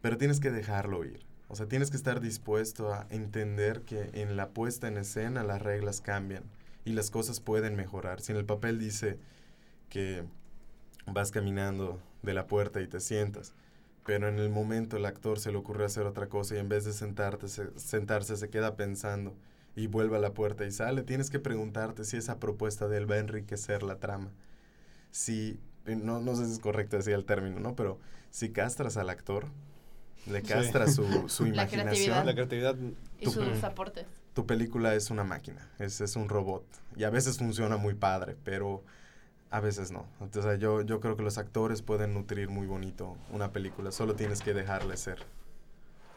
Pero tienes que dejarlo ir. O sea, tienes que estar dispuesto a entender que en la puesta en escena las reglas cambian y las cosas pueden mejorar. Si en el papel dice que vas caminando de la puerta y te sientas, pero en el momento el actor se le ocurre hacer otra cosa y en vez de sentarte, se- sentarse se queda pensando y vuelve a la puerta y sale, tienes que preguntarte si esa propuesta de él va a enriquecer la trama. Si, eh, no, no sé si es correcto decir el término, ¿no? Pero si castras al actor, le Sí. castras su, su La imaginación, creatividad. La creatividad. Y Tú- sus aportes. tu película es una máquina, es, es un robot. Y a veces funciona muy padre, pero a veces no. Entonces yo, yo creo que los actores pueden nutrir muy bonito una película, solo tienes que dejarle ser.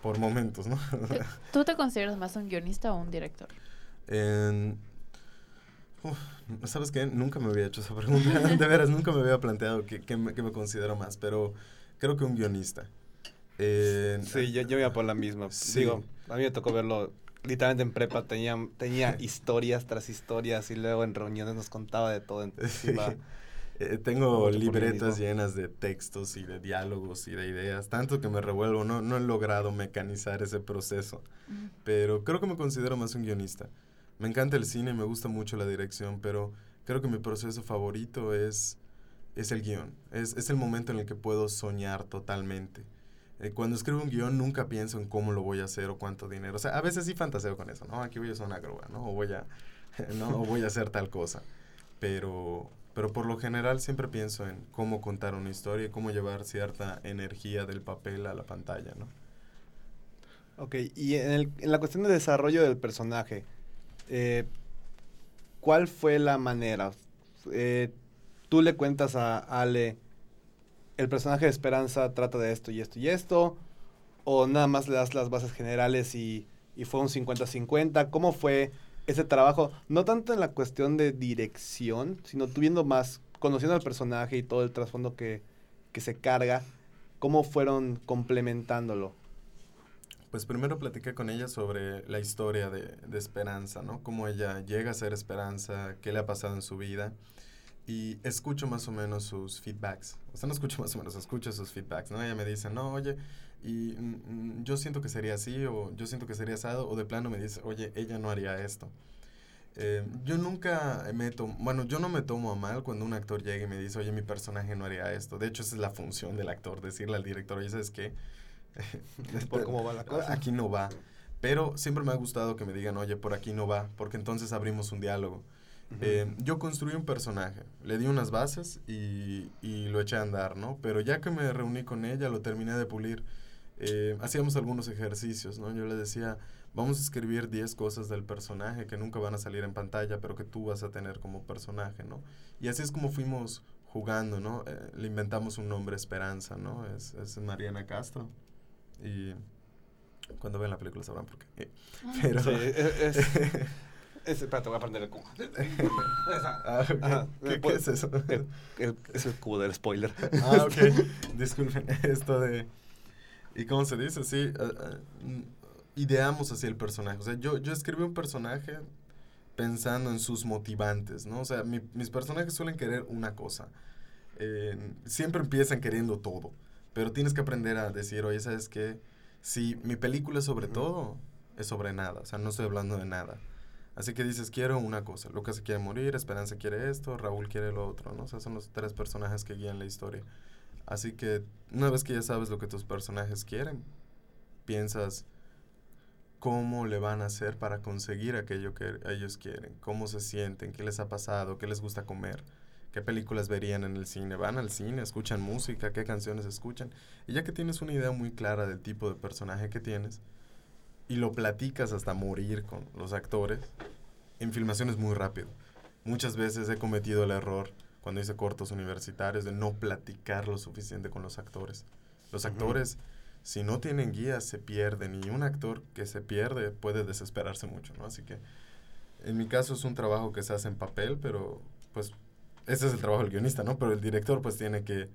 Por momentos, ¿no? ¿Tú te consideras más un guionista o un director? En- Uf, ¿Sabes qué? Nunca me había hecho esa pregunta. De veras, nunca me había planteado que, que me, que me considero más, pero creo que un guionista. En- Sí, yo, yo me iba por la misma. Sí. Digo, a mí me tocó verlo. Literalmente en prepa tenía, tenía historias tras historias y luego en reuniones nos contaba de todo. Entonces Sí. iba- Eh, tengo libretas llenas de textos y de diálogos y de ideas, tanto que me revuelvo, no, no he logrado mecanizar ese proceso, pero creo que me considero más un guionista. Me encanta el cine, me gusta mucho la dirección, pero creo que mi proceso favorito es es el guion. Es, es el momento en el que puedo soñar totalmente. Eh, cuando escribo un guion nunca pienso en cómo lo voy a hacer o cuánto dinero. O sea, a veces sí fantaseo con eso, ¿no? Aquí voy a hacer una grúa, ¿no? O voy a, ¿no? o voy a hacer tal cosa. Pero, pero por lo general siempre pienso en cómo contar una historia y cómo llevar cierta energía del papel a la pantalla, ¿no? Ok, y en, el- en la cuestión de desarrollo del personaje, eh, ¿cuál fue la manera? Eh, Tú le cuentas a Ale, el personaje de Esperanza trata de esto y esto y esto, o nada más le das las bases generales y, y fue un 50-50. ¿Cómo fue ese trabajo? No tanto en la cuestión de dirección, sino tú viendo más, conociendo al personaje y todo el trasfondo que, que se carga, ¿cómo fueron complementándolo? Pues primero platiqué con ella sobre la historia de, de Esperanza, ¿no? Cómo ella llega a ser Esperanza, qué le ha pasado en su vida. Y escucho más o menos sus feedbacks. O sea, no escucho más o menos, escucho sus feedbacks, ¿no? Ella me dice, no, oye, y mm, yo siento que sería así, o yo siento que sería asado, o de plano me dice, oye, ella no haría esto. Eh, yo nunca me tomo, bueno, yo no me tomo a mal cuando un actor llega y me dice, oye, mi personaje no haría esto. De hecho, esa es la función del actor, decirle al director, oye, ¿sabes qué? Por cómo va la cosa. Aquí no va. Pero siempre me ha gustado que me digan, oye, por aquí no va, porque entonces abrimos un diálogo. Eh, yo construí un personaje, le di unas bases y, y lo eché a andar, ¿no? Pero ya que me reuní con ella, lo terminé de pulir. Eh, hacíamos algunos ejercicios, ¿no? Yo le decía, vamos a escribir 10 cosas del personaje que nunca van a salir en pantalla, pero que tú vas a tener como personaje, ¿no? Y así es como fuimos jugando, ¿no? Eh, le inventamos un nombre Esperanza, ¿no? Es, es Mariana Castro. Y cuando vean la película sabrán por qué. Eh, Pero... Sí, es, es, es- espérate, voy a prender el cubo. Esa. Ah, ok. Ajá, ¿Qué, qué es eso? El- el- es el cubo del spoiler. Ah, ok. Disculpen, esto de... ¿Y cómo se dice? Sí, ah, mm, ideamos así el personaje. O sea, yo, yo escribí un personaje pensando en sus motivantes, ¿no? O sea, mi- mis personajes suelen querer una cosa. Eh, siempre empiezan queriendo todo. Pero tienes que aprender a decir, oye, ¿sabes qué? Si mi película es sobre todo, es sobre nada. O sea, no estoy hablando de nada. Así que dices, quiero una cosa. Lucas quiere morir, Esperanza quiere esto, Raúl quiere lo otro, ¿no? O sea, son los tres personajes que guían la historia. Así que una vez que ya sabes lo que tus personajes quieren, piensas cómo le van a hacer para conseguir aquello que ellos quieren, cómo se sienten, qué les ha pasado, qué les gusta comer, qué películas verían en el cine, van al cine, escuchan música, qué canciones escuchan. Y ya que tienes una idea muy clara del tipo de personaje que tienes y lo platicas hasta morir con los actores, en filmación es muy rápido. Muchas veces he cometido el error cuando hice cortos universitarios de no platicar lo suficiente con los actores. Los actores, si no tienen guías, se pierden y un actor que se pierde puede desesperarse mucho, ¿no? Así que en mi caso es un trabajo que se hace en papel, pero pues ese es el trabajo del guionista, ¿no? Pero el director pues tiene que,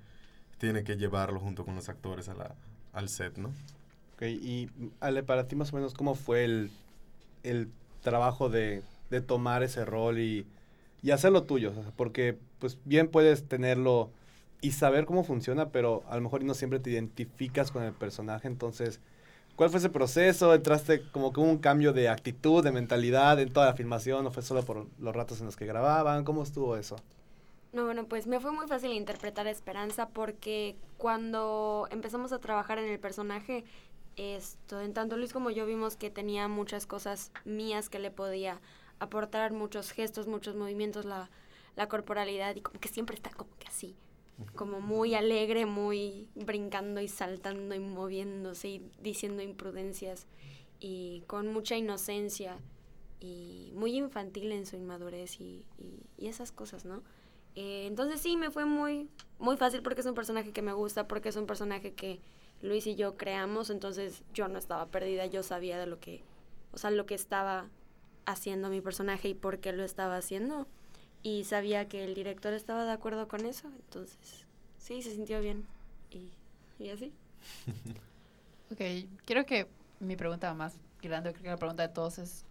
tiene que llevarlo junto con los actores a la, al set, ¿no? Ok, y Ale, para ti más o menos, ¿cómo fue el, el trabajo de, de tomar ese rol y, y hacerlo tuyo? Porque pues bien puedes tenerlo y saber cómo funciona, pero a lo mejor no siempre te identificas con el personaje, entonces... ¿Cuál fue ese proceso? ¿Entraste como que hubo un cambio de actitud, de mentalidad en toda la filmación? ¿O fue solo por los ratos en los que grababan? ¿Cómo estuvo eso? No, bueno, pues me fue muy fácil interpretar Esperanza porque cuando empezamos a trabajar en el personaje, esto, en tanto Luis como yo vimos que tenía muchas cosas mías que le podía aportar, muchos gestos, muchos movimientos, la, la corporalidad y como que siempre está como que así, como muy alegre, muy brincando y saltando y moviéndose y diciendo imprudencias y con mucha inocencia y muy infantil en su inmadurez y, y- y esas cosas, ¿no? Eh, entonces sí, me fue muy, muy fácil porque es un personaje que me gusta, porque es un personaje que Luis y yo creamos, entonces yo no estaba perdida, yo sabía de lo que, o sea, lo que estaba haciendo mi personaje y por qué lo estaba haciendo. Y sabía que el director estaba de acuerdo con eso, entonces sí, se sintió bien. Y, y así. Ok, quiero que mi pregunta más grande, creo que la pregunta de todos es,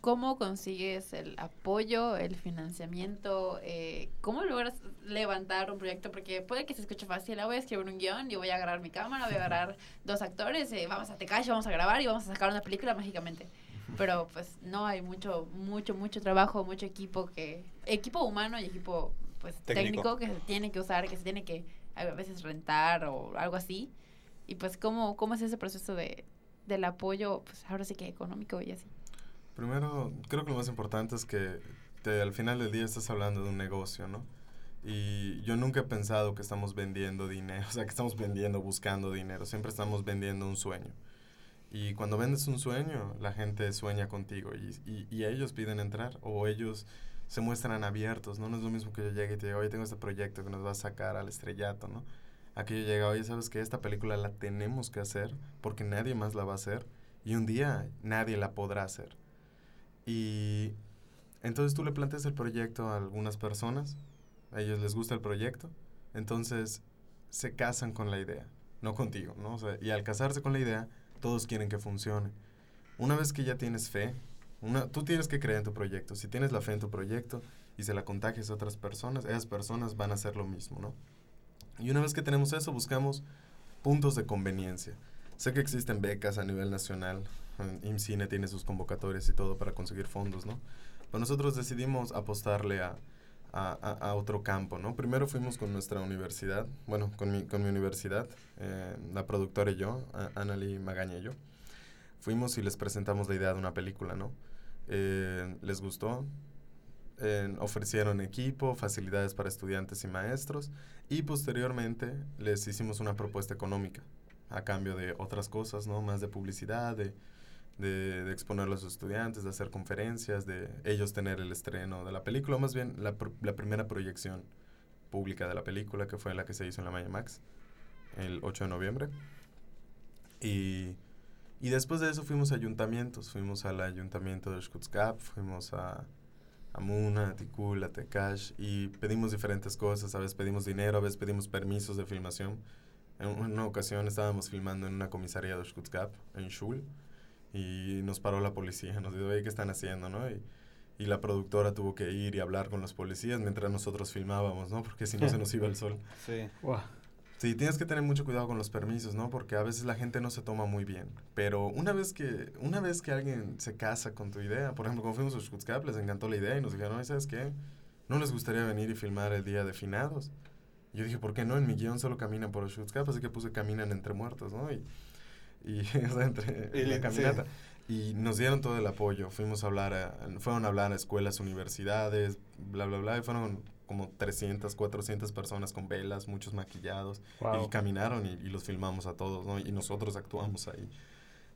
¿cómo consigues el apoyo, el financiamiento? Eh, ¿Cómo logras levantar un proyecto? Porque puede que se escuche fácil, ah, voy a escribir un guion, yo voy a agarrar mi cámara, voy a agarrar dos actores, eh, vamos a Tecash, vamos a grabar y vamos a sacar una película mágicamente. Pero pues no, hay mucho, mucho, mucho trabajo, mucho equipo que... Equipo humano y equipo pues Técnico. técnico. que se tiene que usar, que se tiene que a veces rentar o algo así. Y pues cómo, cómo es ese proceso de, del apoyo, pues ahora sí que económico y así. Primero, creo que lo más importante es que te- al final del día estás hablando de un negocio, ¿no? Y yo nunca he pensado que estamos vendiendo dinero, o sea, que estamos vendiendo, buscando dinero, siempre estamos vendiendo un sueño. Y cuando vendes un sueño, la gente sueña contigo y, y, y ellos piden entrar o ellos se muestran abiertos, ¿no? Es lo mismo que yo llegue y te diga, oye, tengo este proyecto que nos va a sacar al estrellato, ¿no? Aquí yo llega, oye, ¿sabes que Esta película la tenemos que hacer porque nadie más la va a hacer y un día nadie la podrá hacer. Y entonces tú le planteas el proyecto a algunas personas, a ellos les gusta el proyecto, entonces se casan con la idea, no contigo, ¿no? O sea, y al casarse con la idea, todos quieren que funcione. Una vez que ya tienes fe, una, tú tienes que creer en tu proyecto. Si tienes la fe en tu proyecto y se la contagias a otras personas, esas personas van a hacer lo mismo, ¿no? Y una vez que tenemos eso, buscamos puntos de conveniencia. Sé que existen becas a nivel nacional, en IMCINE tiene sus convocatorias y todo para conseguir fondos, ¿no? Pero nosotros decidimos apostarle a, a, a- otro campo, ¿no? Primero fuimos con nuestra universidad, bueno, con mi, con mi universidad, eh, la productora y yo, Annalie Magaña y yo. Fuimos y les presentamos la idea de una película, ¿no? Eh, les gustó, eh, ofrecieron equipo, facilidades para estudiantes y maestros y posteriormente les hicimos una propuesta económica a cambio de otras cosas, ¿no? Más de publicidad, de, de, de exponerlo a sus estudiantes, de hacer conferencias, de ellos tener el estreno de la película, o más bien la, la primera proyección pública de la película, que fue la que se hizo en la Maya Max, el 8 de noviembre. Y, y después de eso fuimos a ayuntamientos, fuimos al ayuntamiento de Shkutzkap, fuimos a, a Muna, a Tikul, a Tekash, y pedimos diferentes cosas, a veces pedimos dinero, a veces pedimos permisos de filmación. En una ocasión estábamos filmando en una comisaría de Shkutzkap, en Shul, y nos paró la policía, nos dijo, oye, ¿qué están haciendo, no? Y, y la productora tuvo que ir y hablar con los policías mientras nosotros filmábamos, ¿no? Porque si no se nos iba el sol. Sí. Sí, tienes que tener mucho cuidado con los permisos, ¿no? Porque a veces la gente no se toma muy bien. Pero una vez que, una vez que alguien se casa con tu idea, por ejemplo, cuando fuimos a Shkutzkap, les encantó la idea y nos dijeron, "Oye, ¿sabes qué? ¿No les gustaría venir y filmar el día de finados? Y yo dije, ¿por qué no? En mi guion solo caminan por Shkutzkap, así que puse caminan entre muertos, ¿no? Y, y o sea, entre Y la caminata. Y nos dieron todo el apoyo. Fuimos a hablar, a- fueron a hablar a escuelas, universidades, bla, bla, bla. Y fueron como 300, 400 personas con velas, muchos maquillados. Y caminaron y, y los filmamos a todos, ¿no? Y nosotros actuamos ahí.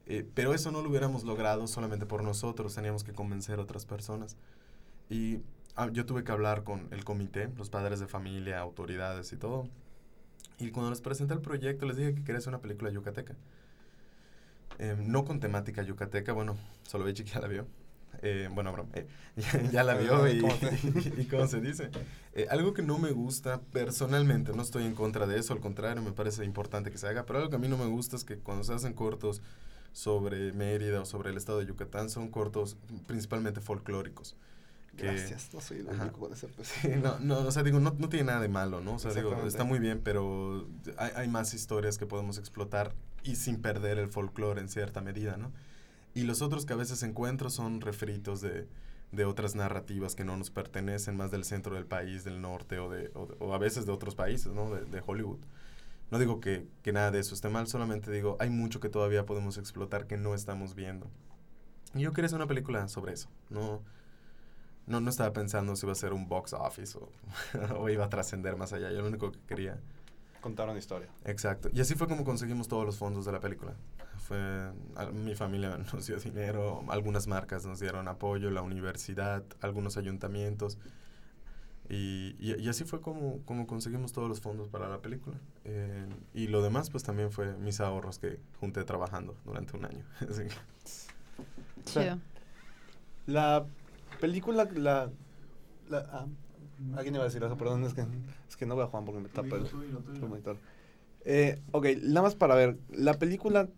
Eh, pero eso no lo hubiéramos logrado solamente por nosotros, teníamos que convencer a otras personas. Y ah, yo tuve que hablar con el comité, los padres de familia, autoridades y todo. Y cuando les presenté el proyecto, les dije que quería hacer una película yucateca. Eh, no con temática yucateca, bueno, solo Bechi que ya la vio. Eh, bueno, broma, eh, ya, ya la vio y, ¿Cómo se- y, y cómo se dice. Eh, algo que no me gusta personalmente, no estoy en contra de eso, al contrario, me parece importante que se haga, pero algo que a mí no me gusta es que cuando se hacen cortos sobre Mérida o sobre el estado de Yucatán, son cortos principalmente folclóricos. que- Gracias, no soy el único con ese Sí, no, no, o sea, digo, no, no tiene nada de malo, ¿no? O sea, digo, está muy bien, pero hay, hay más historias que podemos explotar y sin perder el folclore en cierta medida, ¿no? Y los otros que a veces encuentro son refritos de, de otras narrativas que no nos pertenecen, más del centro del país, del norte o, de, o, o a veces de otros países, ¿no? De, de Hollywood. No digo que, que nada de eso esté mal, solamente digo, hay mucho que todavía podemos explotar que no estamos viendo. Y yo quería hacer una película sobre eso, no... No, no estaba pensando si iba a ser un box office o, o iba a trascender más allá. Yo lo único que quería. Contar una historia. Exacto. Y así fue como conseguimos todos los fondos de la película. Fue, a- mi familia nos dio dinero, algunas marcas nos dieron apoyo, la universidad, algunos ayuntamientos. Y, y- y así fue como, como conseguimos todos los fondos para la película. Eh, y lo demás pues también fue mis ahorros que junté trabajando durante un año. Así que- Chido. La película, la... la ah, alguien iba a decir eso, perdón, es que, es que no veo a Juan porque me tapa el, el monitor. Eh, ok, nada más para ver, la película,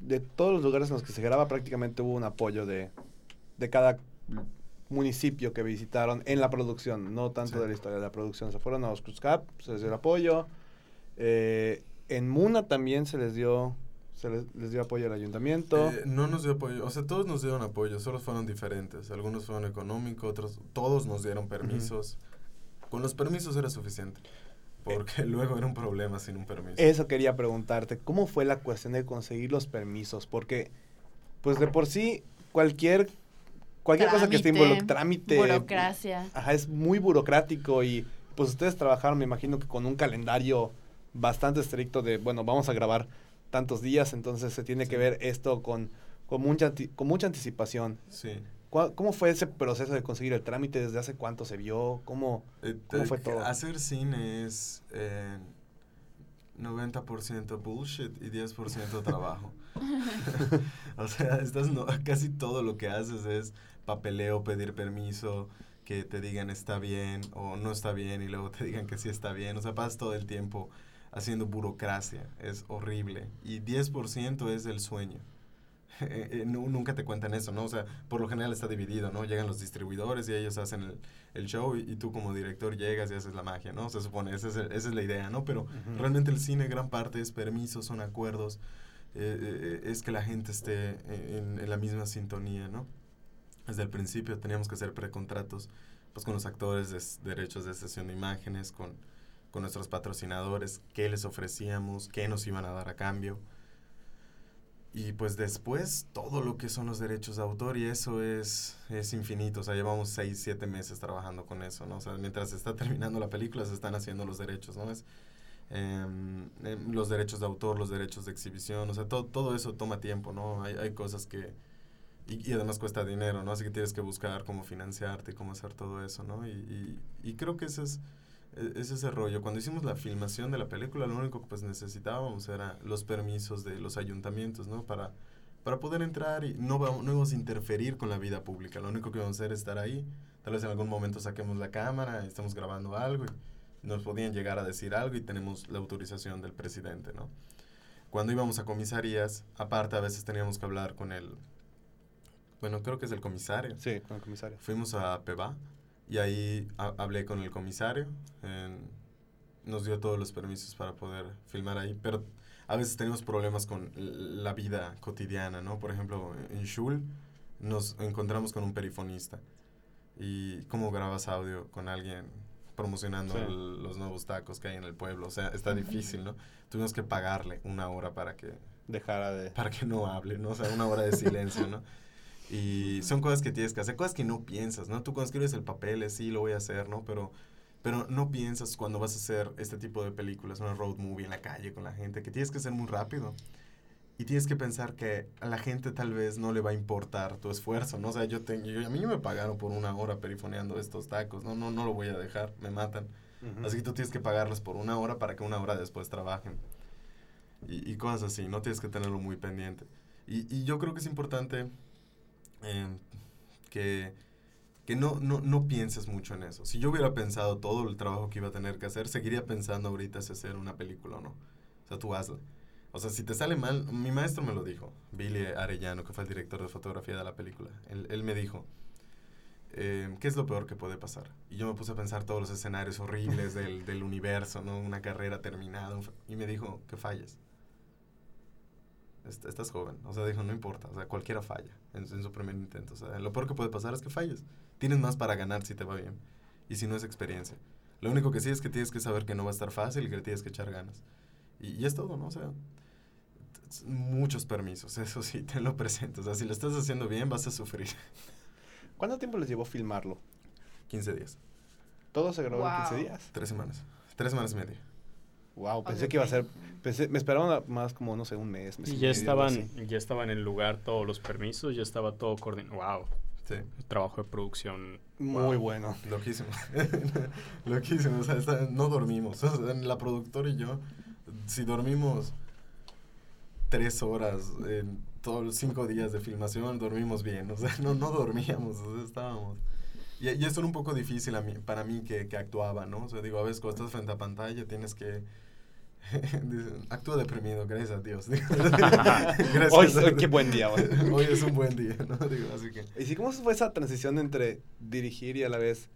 de todos los lugares en los que se graba, prácticamente hubo un apoyo de, de cada municipio que visitaron en la producción, no tanto Sí. de la historia de la producción. Se fueron a los Cruz Cap, se les dio el apoyo. Eh, en Muna también se les dio, se les, les dio apoyo al ayuntamiento. Eh, no nos dio apoyo, o sea, todos nos dieron apoyo, solo fueron diferentes. Algunos fueron económicos, otros, todos nos dieron permisos. Con los permisos era suficiente. Porque luego era un problema sin un permiso. Eso quería preguntarte, ¿cómo fue la cuestión de conseguir los permisos? Porque, pues de por sí, cualquier, cualquier cosa que esté involucrada, trámite, Burocracia. ajá, es muy burocrático y pues ustedes trabajaron, me imagino que con un calendario bastante estricto de, bueno, vamos a grabar tantos días, entonces se tiene que ver esto con, con, mucha, con mucha anticipación. Sí. ¿Cuál- ¿Cómo fue ese proceso de conseguir el trámite? ¿Desde hace cuánto se vio? ¿Cómo? Eh, ¿Cómo eh, fue todo? Hacer cine es eh, 90% bullshit y 10% trabajo. o sea, estás no, casi todo lo que haces es papeleo, pedir permiso, que te digan está bien o no está bien y luego te digan que sí está bien. O sea, pasas todo el tiempo haciendo burocracia. Es horrible. Y 10% es el sueño. Eh, eh, nu- nunca te cuentan eso, ¿no? O sea, por lo general está dividido, ¿no? Llegan los distribuidores y ellos hacen el, el show y, y tú como director llegas y haces la magia, ¿no? Se supone, esa es, el- esa es la idea, ¿no? Pero realmente el cine gran parte es permisos, son acuerdos, eh, es que la gente esté en, en la misma sintonía, ¿no? Desde el principio teníamos que hacer precontratos pues con los actores de derechos de sesión de imágenes, con, con nuestros patrocinadores, qué les ofrecíamos, qué nos iban a dar a cambio. Y pues después todo lo que son los derechos de autor y eso es, es infinito. O sea, llevamos seis, siete meses trabajando con eso, ¿no? O sea, mientras se está terminando la película se están haciendo los derechos, ¿no? Es, em, em, los derechos de autor, los derechos de exhibición, o sea, todo, todo eso toma tiempo, ¿no? Hay, hay cosas que... Y, y además cuesta dinero, ¿no? Así que tienes que buscar cómo financiarte cómo hacer todo eso, ¿no? Y, y, y creo que ese es, es ese rollo. Cuando hicimos la filmación de la película, lo único que pues necesitábamos era los permisos de los ayuntamientos, ¿no? Para, para poder entrar y no, vamos, no íbamos a interferir con la vida pública. Lo único que vamos a hacer es estar ahí. Tal vez en algún momento saquemos la cámara estamos grabando algo y nos podían llegar a decir algo y tenemos la autorización del presidente, ¿no? Cuando íbamos a comisarías, aparte a veces teníamos que hablar con el, bueno, creo que es el comisario. Sí, con el comisario. Fuimos a Peba y ahí ha- hablé con el comisario. en- nos dio todos los permisos para poder filmar ahí, pero a veces tenemos problemas con la vida cotidiana, ¿no? Por ejemplo, en Shul nos encontramos con un perifonista. ¿Y cómo grabas audio con alguien promocionando Sí. el- los nuevos tacos que hay en el pueblo? O sea, está difícil, ¿no? Tuvimos que pagarle una hora para que Dejara de... para que no hable, ¿no? O sea, una hora de silencio, ¿no? Y son cosas que tienes que hacer, cosas que no piensas, ¿no? Tú cuando escribes el papel, es, sí, lo voy a hacer, ¿no? Pero, pero no piensas cuando vas a hacer este tipo de películas, una road movie en la calle con la gente, que tienes que ser muy rápido. Y tienes que pensar que a la gente tal vez no le va a importar tu esfuerzo, ¿no? O sea, yo, te- yo- a mí me pagaron por una hora perifoneando estos tacos, no, no, no lo voy a dejar, me matan. Ujú. Así que tú tienes que pagarles por una hora para que una hora después trabajen. Y, y cosas así, no tienes que tenerlo muy pendiente. Y, y yo creo que es importante eh, que, que no, no, no pienses mucho en eso. Si yo hubiera pensado todo el trabajo que iba a tener que hacer, seguiría pensando ahorita si hacer una película o no. O sea, tú hazla. O sea, si te sale mal, mi maestro me lo dijo, Billy Arellano, que fue el director de fotografía de la película. Él, él me dijo, eh, ¿qué es lo peor que puede pasar? Y yo me puse a pensar todos los escenarios horribles del, del universo, ¿no? Una carrera terminada. Y me dijo, que falles. Est- estás joven. O sea, dijo, no importa. O sea, cualquiera falla en, en su primer intento. O sea, lo peor que puede pasar es que falles. Tienes más para ganar si te va bien. Y si no es experiencia. Lo único que sí es que tienes que saber que no va a estar fácil y que le tienes que echar ganas. Y, y es todo, ¿no? O sea, muchos permisos, eso sí, te lo presento. O sea, si lo estás haciendo bien, vas a sufrir. ¿Cuánto tiempo les llevó filmarlo? 15 días. ¿Todo se grabó en Wow. 15 días? Tres semanas. Tres semanas y media. Wow, pensé que iba a ser... Pensé, me esperaban más como, no sé, un mes. mes Y ya medio, estaban, ya estaban en el lugar todos los permisos, ya estaba todo coordinado. Wow, Sí, trabajo de producción. Muy wow. bueno. loquísimo. loquísimo. O sea, está- no dormimos. O sea, la productora y yo, si dormimos tres horas en todos los cinco días de filmación, dormimos bien. O sea, no, no dormíamos. O sea, estábamos. Y, y esto era un poco difícil a mí, para mí que, que actuaba, ¿no? O sea, digo, a veces cuando estás frente a pantalla tienes que... Actúa deprimido, gracias a Dios. Gracias Hoy, a- hoy qué buen día. hoy. Hoy es un buen día, ¿no? Digo, así que... ¿Y si cómo fue esa transición entre dirigir y a la vez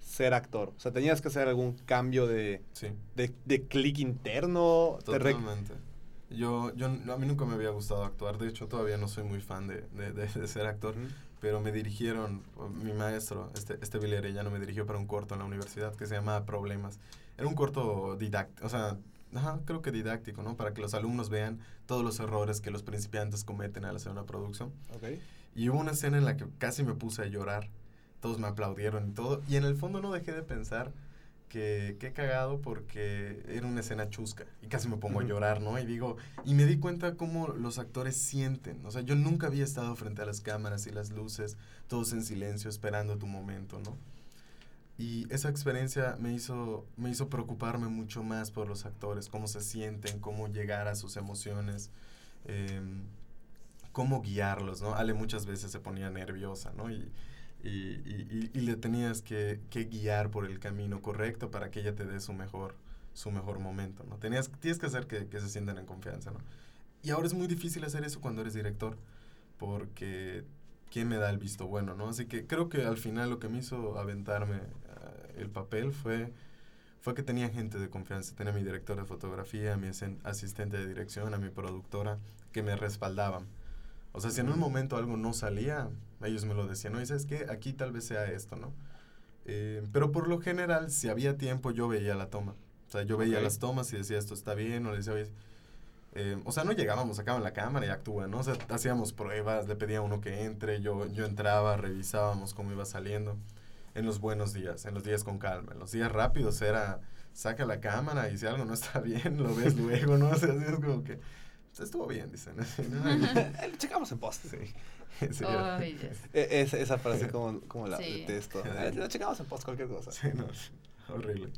ser actor? O sea, ¿tenías que hacer algún cambio de, Sí. de, de clic interno? ¿Te re- Totalmente. Yo, yo, a mí nunca me había gustado actuar. De hecho, todavía no soy muy fan de, de, de- de ser actor. Pero me dirigieron, mi maestro, este, este Billy Arellano, me dirigió para un corto en la universidad que se llama Problemas. Era un corto didáctico, o sea, ajá, creo que didáctico, ¿no? Para que los alumnos vean todos los errores que los principiantes cometen al hacer una producción. Y hubo una escena en la que casi me puse a llorar. Todos me aplaudieron y todo. Y en el fondo no dejé de pensar que qué cagado porque era una escena chusca y casi me pongo a llorar, ¿no? Y digo, y me di cuenta cómo los actores sienten. O sea, yo nunca había estado frente a las cámaras y las luces, todos en silencio, esperando tu momento, ¿no? Y esa experiencia me hizo, me hizo preocuparme mucho más por los actores, cómo se sienten, cómo llegar a sus emociones, em, cómo guiarlos, ¿no? Ale muchas veces se ponía nerviosa, ¿no? Y, y, y- y- le tenías que, que guiar por el camino correcto para que ella te dé su mejor, su mejor momento, ¿no? Tenías, tienes que hacer que, que se sientan en confianza, ¿no? Y ahora es muy difícil hacer eso cuando eres director, porque ¿quién me da el visto bueno, no? Así que creo que al final lo que me hizo aventarme ah, el papel fue, fue que tenía gente de confianza. Tenía a mi director de fotografía, a mi asistente de dirección, a mi productora, que me respaldaban. O sea, si en un momento algo no salía, ellos me lo decían, no, y sabes qué, aquí tal vez sea esto, ¿no? Eh, pero por lo general, si había tiempo, yo veía la toma. O sea, yo veía las tomas y decía, esto está bien, o le decía, oye, eh, o sea, no llegábamos, sacaban la cámara y actúan, ¿no? O sea, hacíamos pruebas, le pedía a uno que entre, yo, yo entraba, revisábamos cómo iba saliendo. En los buenos días, en los días con calma. En los días rápidos era, saca la cámara y si algo no está bien, lo ves luego, ¿no? O sea, así es como que, "Pues, estuvo bien, dicen. checamos en post. Sí. Sí. E- esa, frase como, como la Sí. detesto. Lo checamos en post, cualquier cosa. sí, no, horrible.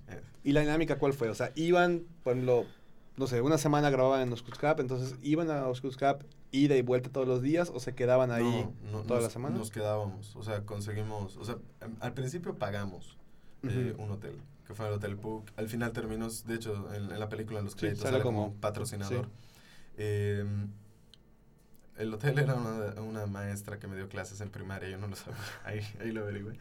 ¿Y la dinámica cuál fue? O sea, iban, por ejemplo, no sé, una semana grababan en Oscurscap, entonces iban a Oscurscap ida y vuelta todos los días o se quedaban ahí no, no, toda la semana. Nos quedábamos, o sea, conseguimos, o sea, em, al principio pagamos eh, un hotel, que fue el Hotel Puc. Al final terminó, de hecho, en, en la película, en los Sí, créditos, sale sale como, como- patrocinador. sí. Em, el hotel era una, una maestra que me dio clases en primaria, yo no lo sabía, ahí, ahí lo averigüé.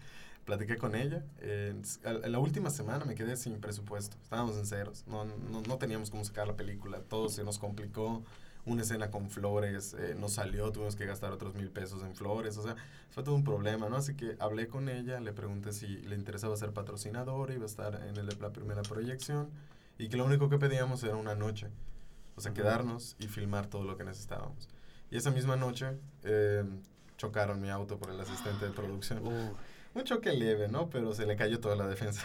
Platiqué con ella. eh, en la última semana me quedé sin presupuesto. Estábamos en ceros. No, no, no teníamos cómo sacar la película. Todo se nos complicó. Una escena con flores eh, nos salió. Tuvimos que gastar otros mil pesos en flores. O sea, fue todo un problema, ¿no? Así que hablé con ella. Le pregunté si le interesaba ser patrocinadora. Iba a estar en el, la primera proyección. Y que lo único que pedíamos era una noche. O sea, Ujú. quedarnos y filmar todo lo que necesitábamos. Y esa misma noche eh, chocaron mi auto por el asistente de producción. Uh, Un choque leve, ¿no? Pero se le cayó toda la defensa.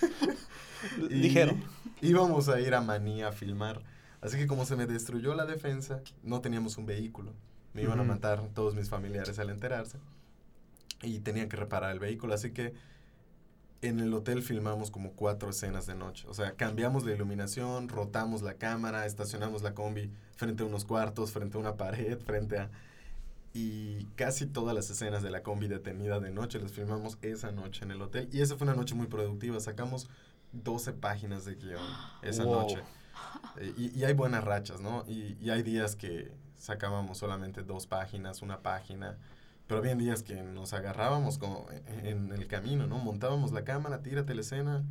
Ligero. Íbamos a ir a Manía a filmar. Así que como se me destruyó la defensa, no teníamos un vehículo. Me iban a Ujú. matar todos mis familiares al enterarse. Y tenían que reparar el vehículo. Así que en el hotel filmamos como cuatro escenas de noche. O sea, cambiamos la iluminación, rotamos la cámara, estacionamos la combi frente a unos cuartos, frente a una pared, frente a... Y casi todas las escenas de la combi detenida de noche las filmamos esa noche en el hotel. Y esa fue una noche muy productiva. Sacamos 12 páginas de guion esa Wow. noche. Eh, y, y hay buenas rachas, ¿no? Y, y hay días que sacábamos solamente dos páginas, una página. Pero había días que nos agarrábamos como en, en el camino, ¿no? Montábamos la cámara, tírate la escena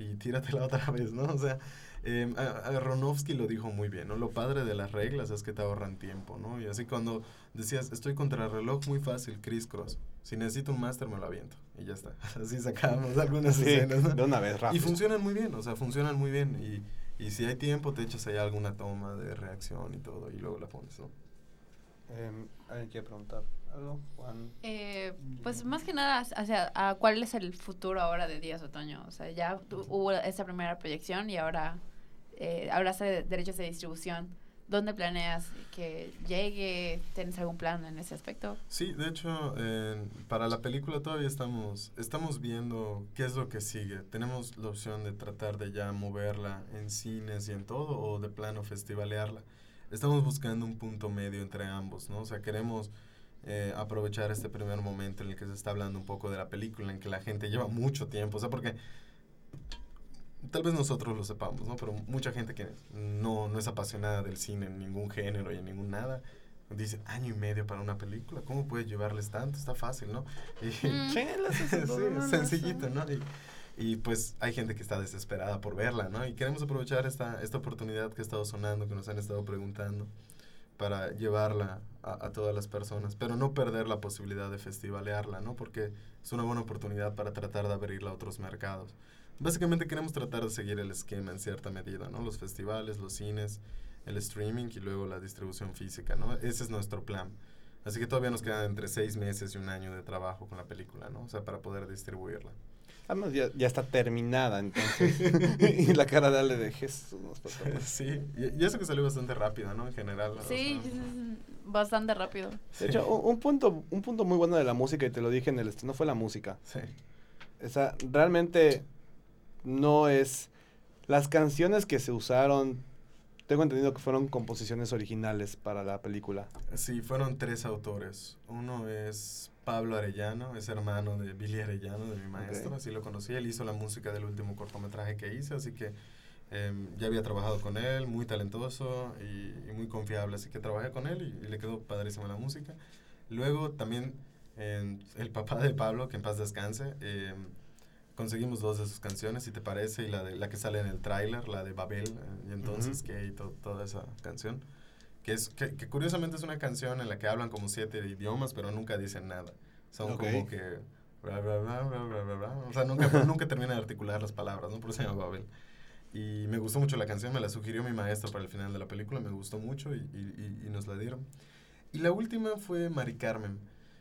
y tíratela otra vez, ¿no? O sea, eh, Aronofsky lo dijo muy bien, ¿no? Lo padre de las reglas es que te ahorran tiempo, ¿no? Y así cuando decías, estoy contra el reloj, muy fácil, Chris Cross. Si necesito un máster, me lo aviento. Y ya está. Así sacábamos algunas sí, escenas, ¿no? de una vez, Y rápido. funcionan muy bien, o sea, funcionan muy bien. Y, y si hay tiempo, te echas ahí alguna toma de reacción y todo, y luego la pones, ¿no? Em, ¿Alguien quiere preguntar algo? Juan. Eh, pues más que nada, hacia, a ¿cuál es el futuro ahora de Días Otoño? O sea, ya tu- hubo esa primera proyección y ahora eh, hablaste de derechos de distribución. ¿Dónde planeas que llegue? ¿Tienes algún plan en ese aspecto? Sí, de hecho, eh, para la película todavía estamos, estamos viendo qué es lo que sigue. Tenemos la opción de tratar de ya moverla en cines y en todo, o de plano festivalearla. Estamos buscando un punto medio entre ambos, ¿no? O sea, queremos eh, aprovechar este primer momento en el que se está hablando un poco de la película, en que la gente lleva mucho tiempo, o sea, porque tal vez nosotros lo sepamos, ¿no? Pero mucha gente que no, no es apasionada del cine en ningún género y en ningún nada, dice, año y medio para una película, ¿cómo puedes llevarles tanto? Está fácil, ¿no? Y, Mm. Sí, sencillito, sí. ¿no? Y, y, pues hay gente que está desesperada por verla, ¿no? Y queremos aprovechar esta, esta oportunidad que ha estado sonando, que nos han estado preguntando, para llevarla a, todas las personas, pero no perder la posibilidad de festivalearla, ¿no? Porque es una buena oportunidad para tratar de abrirla a otros mercados. Básicamente queremos tratar de seguir el esquema en cierta medida, ¿no? Los festivales, los cines, el streaming y luego la distribución física, ¿no? Ese es nuestro plan. Así que todavía nos quedan entre seis meses y un año de trabajo con la película, ¿no? O sea, para poder distribuirla. Además, ya, ya está terminada, entonces. y la cara de Ale de Jesús. nos pasó. sí, y, y eso que salió bastante rápido, ¿no? En general. Sí, es bastante rápido. De hecho, un, un punto, un punto muy bueno de la música, y te lo dije en el estreno, fue la música. sí. O sea, realmente no es... Las canciones que se usaron, tengo entendido que fueron composiciones originales para la película. Sí, fueron tres autores. Uno es Pablo Arellano, es hermano de Billy Arellano, de mi maestro, Ok. así lo conocí. Él hizo la música del último cortometraje que hice, así que em, ya había trabajado con él, muy talentoso y, y muy confiable, así que trabajé con él y, y le quedó padrísima la música. Luego también em, el papá de Pablo, que en paz descanse, em, conseguimos dos de sus canciones, si te parece, y la, de, la que sale en el tráiler, la de Babel, eh, y entonces Ujú. que y to- toda esa canción que es que, que curiosamente es una canción en la que hablan como siete idiomas pero nunca dicen nada. Son Ok. como que bla, bla, bla, bla, bla, bla, bla. o sea nunca nunca termina de articular las palabras no por eso se llama Babel. Y me gustó mucho la canción me la sugirió mi maestro para el final de la película me gustó mucho y, y- y- y nos la dieron. Y la última fue Mari Carmen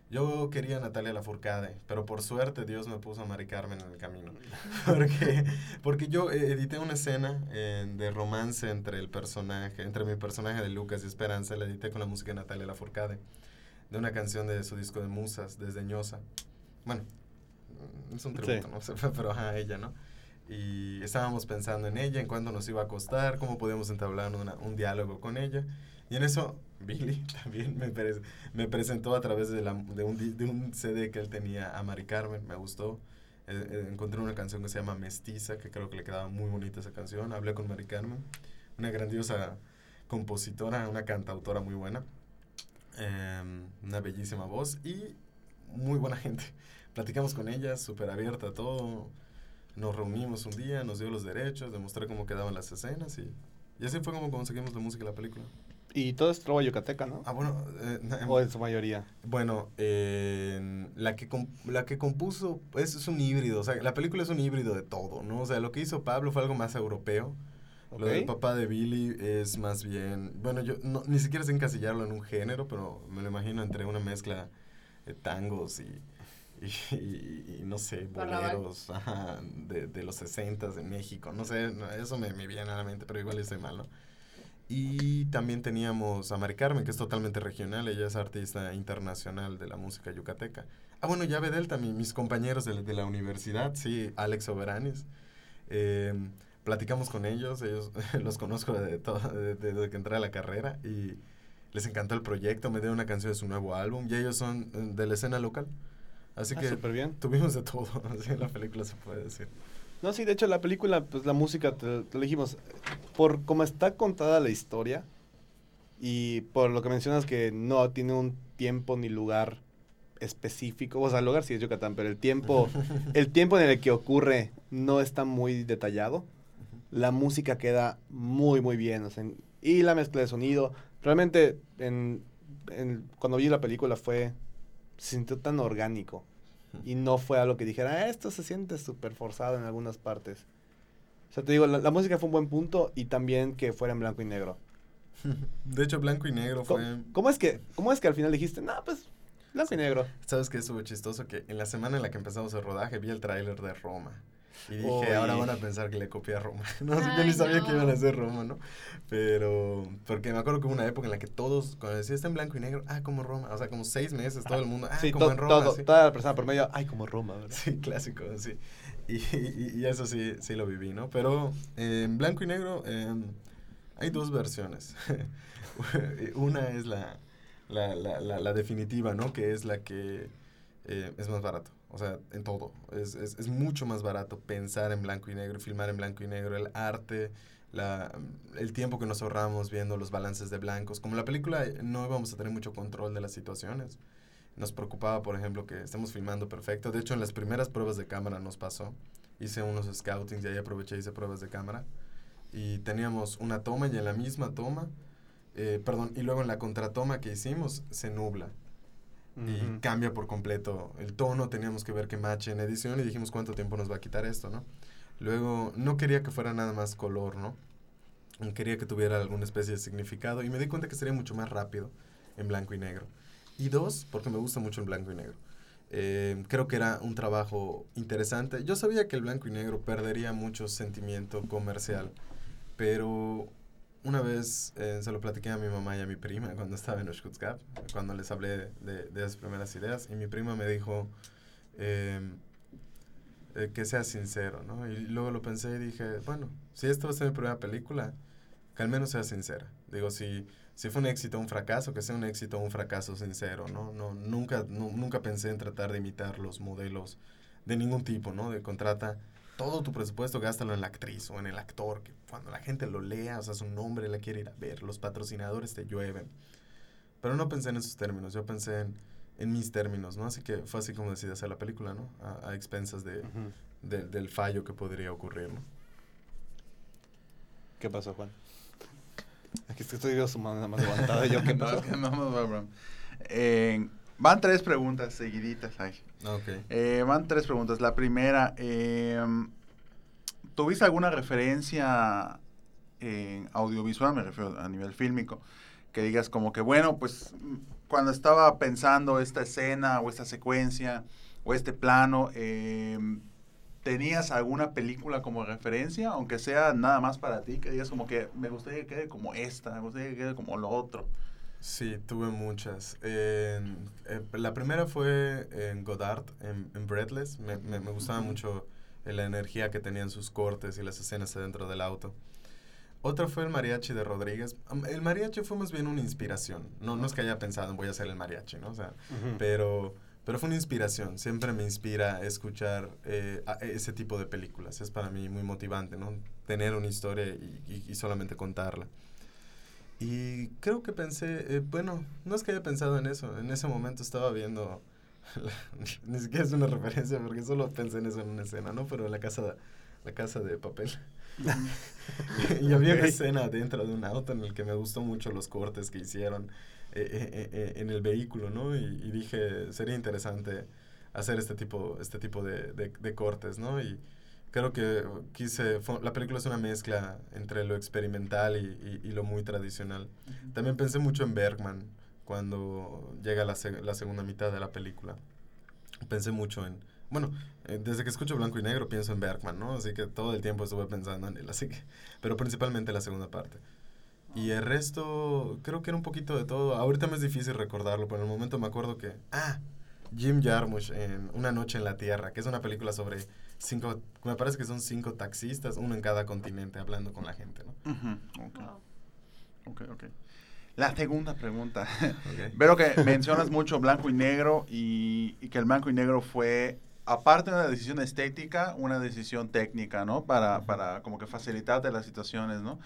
yo quería a Natalia Lafourcade, pero por suerte Dios me puso a Mari Carmen en el camino. Porque, porque yo eh, edité una escena eh, de romance entre el personaje, entre mi personaje de Lucas y Esperanza, la edité con la música de Natalia Lafourcade, de una canción de su disco de Musas, Desdeñosa. Bueno, mm, es un Sí. tributo, ¿no? Pero ajá, ella, ¿no? Y estábamos pensando en ella, en cuánto nos iba a costar, cómo podíamos entablar una- un diálogo con ella. Y en eso Billy también me, pres- me presentó a través de, la, de, un, de un CD que él tenía a Mari Carmen, me gustó. Eh, eh, encontré una canción que se llama Mestiza, que creo que le quedaba muy bonita esa canción. Hablé con Mari Carmen, una grandiosa compositora, una cantautora muy buena, em, una bellísima voz y muy buena gente. Platicamos con ella, súper abierta a todo. Nos reunimos un día, nos dio los derechos, demostré cómo quedaban las escenas y, y así fue como conseguimos la música de la película. Y todo es trova yucateca, ¿no? Ah, bueno, eh, O en su mayoría. bueno, eh, la, que la que compuso es, es un híbrido, o sea, la película es un híbrido de todo, ¿no? O sea, lo que hizo Pablo fue algo más europeo. Lo del papá de Billy es más bien, bueno, yo no, ni siquiera sé encasillarlo en un género, pero me lo imagino entre una mezcla de tangos y, y, y- y no sé, boleros ajá, de, de los 60 en México, no sé, eso me, me viene a la mente, pero igual estoy mal, ¿no? Y también teníamos a Mari Carmen, que es totalmente regional, ella es artista internacional de la música yucateca. Ah, bueno, ya Bedel también, mis compañeros de, la- de la universidad, sí, Alex Soberanis. Eh, platicamos con ellos, ellos los conozco de todo, de- de- desde que entré a la carrera y les encantó el proyecto, me dieron una canción de su nuevo álbum y ellos son eh, de la escena local. Así Ah, que bien. tuvimos de todo, así en la película se puede decir. No, sí, de hecho la película, pues la música, te, te lo dijimos, por cómo está contada la historia y por lo que mencionas que no tiene un tiempo ni lugar específico, o sea, el lugar sí es Yucatán, pero el tiempo, el tiempo en el que ocurre no está muy detallado. La música queda muy, muy bien, o sea, y la mezcla de sonido, realmente en, en- cuando vi la película fue, se sintió tan orgánico. Y no fue algo que dijera, "Ah, esto se siente súper forzado en algunas partes. O sea, te digo, la, la música fue un buen punto y también que fuera en blanco y negro. De hecho, Blanco y Negro ¿Cómo, fue... cómo es, que, ¿Cómo es que al final dijiste, no, pues, blanco y negro? ¿Sabes qué estuvo chistoso? Que en la semana en la que empezamos el rodaje vi el tráiler de Roma. Y dije, ahora van a pensar que le copié a Roma. No, yo Ay, ni sabía que no. iban a hacer Roma, ¿no? Pero, porque me acuerdo que hubo una época en la que todos, cuando decía está en blanco y negro, ah, como Roma. O sea, como seis meses, todo el mundo, ah, sí, como to- en Roma. todo, sí. toda la persona por medio, ay, como Roma, ¿verdad? Sí, clásico, sí. Y, y- y eso sí, sí lo viví, ¿no? Pero eh, en blanco y negro eh, hay dos versiones. Una es la, la, la, la, la definitiva, ¿no? Que es la que eh, es más barato. O sea, en todo. Es, es, es mucho más barato pensar en blanco y negro, filmar en blanco y negro, el arte, la, el tiempo que nos ahorramos viendo los balances de blancos. Como la película no íbamos a tener mucho control de las situaciones. Nos preocupaba, por ejemplo, que estemos filmando perfecto. De hecho, en las primeras pruebas de cámara nos pasó. Hice unos scoutings y ahí aproveché y hice pruebas de cámara. Y teníamos una toma y en la misma toma eh, perdón, y luego en la contratoma que hicimos se nubla y Ujú. cambia por completo el tono, teníamos que ver que matche en edición y dijimos cuánto tiempo nos va a quitar esto, ¿no? Luego no quería que fuera nada más color, ¿no? Y Quería que tuviera alguna especie de significado y me di cuenta que sería mucho más rápido en blanco y negro. Y dos, porque me gusta mucho el blanco y negro. Eh, creo que era un trabajo interesante. Yo sabía que el blanco y negro perdería mucho sentimiento comercial, pero una vez eh, se lo platiqué a mi mamá y a mi prima cuando estaba en Oshkutzgab, cuando les hablé de, de esas primeras ideas, y mi prima me dijo eh, eh, que sea sincero, ¿no? Y luego lo pensé y dije, bueno, si esto va a ser mi primera película, que al menos sea sincera. Digo, si, si fue un éxito o un fracaso, que sea un éxito o un fracaso sincero, ¿no? no nunca, nu- nunca pensé en tratar de imitar los modelos de ningún tipo, ¿no? De contrata todo tu presupuesto, gástalo en la actriz o en el actor, que cuando la gente lo lea, o sea, su nombre la quiere ir a ver, los patrocinadores te llueven. Pero no pensé en esos términos, yo pensé en, en mis términos, ¿no? Así que fue así como decidí hacer la película, ¿no? A, a expensas de, del fallo que podría ocurrir, ¿no? ¿Qué pasó, Juan? Aquí estoy viendo su mano nada más levantada. y yo, ¿qué No, pasó? es que no bro. Eh, van tres preguntas seguiditas ahí. Ok. Eh, van tres preguntas. La primera, eh, ¿tuviste alguna referencia en audiovisual, me refiero a nivel fílmico, que digas como que, bueno, pues cuando estaba pensando esta escena o esta secuencia o este plano, eh, ¿tenías alguna película como referencia, aunque sea nada más para ti, que digas como que me gustaría que quede como esta, me gustaría que quede como lo otro? Sí, tuve muchas. Eh, la primera fue en Godard, en, en Breathless. Me, me, me gustaba mucho eh, la energía que tenían sus cortes y las escenas dentro del auto. Otra fue el mariachi de Rodríguez. El mariachi fue más bien una inspiración. No, no es que haya pensado en voy a hacer el mariachi, ¿no? O sea, pero, pero fue una inspiración. Siempre me inspira escuchar eh, a- ese tipo de películas. Es para mí muy motivante, ¿no? Tener una historia y, y- y solamente contarla. Y creo que pensé, eh, bueno, no es que haya pensado en eso. En ese momento estaba viendo, la- ni siquiera es una referencia porque solo pensé en eso en una escena, ¿no? Pero la casa, la casa de papel. y había una escena dentro de un auto en el que me gustó mucho los cortes que hicieron eh, eh, eh, en el vehículo, ¿no? Y, y dije, sería interesante hacer este tipo, este tipo de, de- de cortes, ¿no? Y creo que quise, fue- la película es una mezcla entre lo experimental y, y- y lo muy tradicional. También pensé mucho en Bergman cuando llega la, la segunda mitad de la película. Pensé mucho en, bueno, eh, desde que escucho Blanco y Negro pienso en Bergman, ¿no? Así que todo el tiempo estuve pensando en él, así que, pero principalmente la segunda parte. Y el resto, creo que era un poquito de todo. Ahorita me es difícil recordarlo, pero en el momento me acuerdo que, ah, Jim Jarmusch en Una Noche en la Tierra, que es una película sobre cinco, me parece que son cinco taxistas, uno en cada continente, hablando con la gente, ¿no? Ujú, ok. Wow. Ok, ok. La segunda pregunta. Ok. Veo que mencionas mucho blanco y negro y, y que el blanco y negro fue, aparte de una decisión estética, una decisión técnica, ¿no? Para, para como que facilitarte las situaciones, ¿no?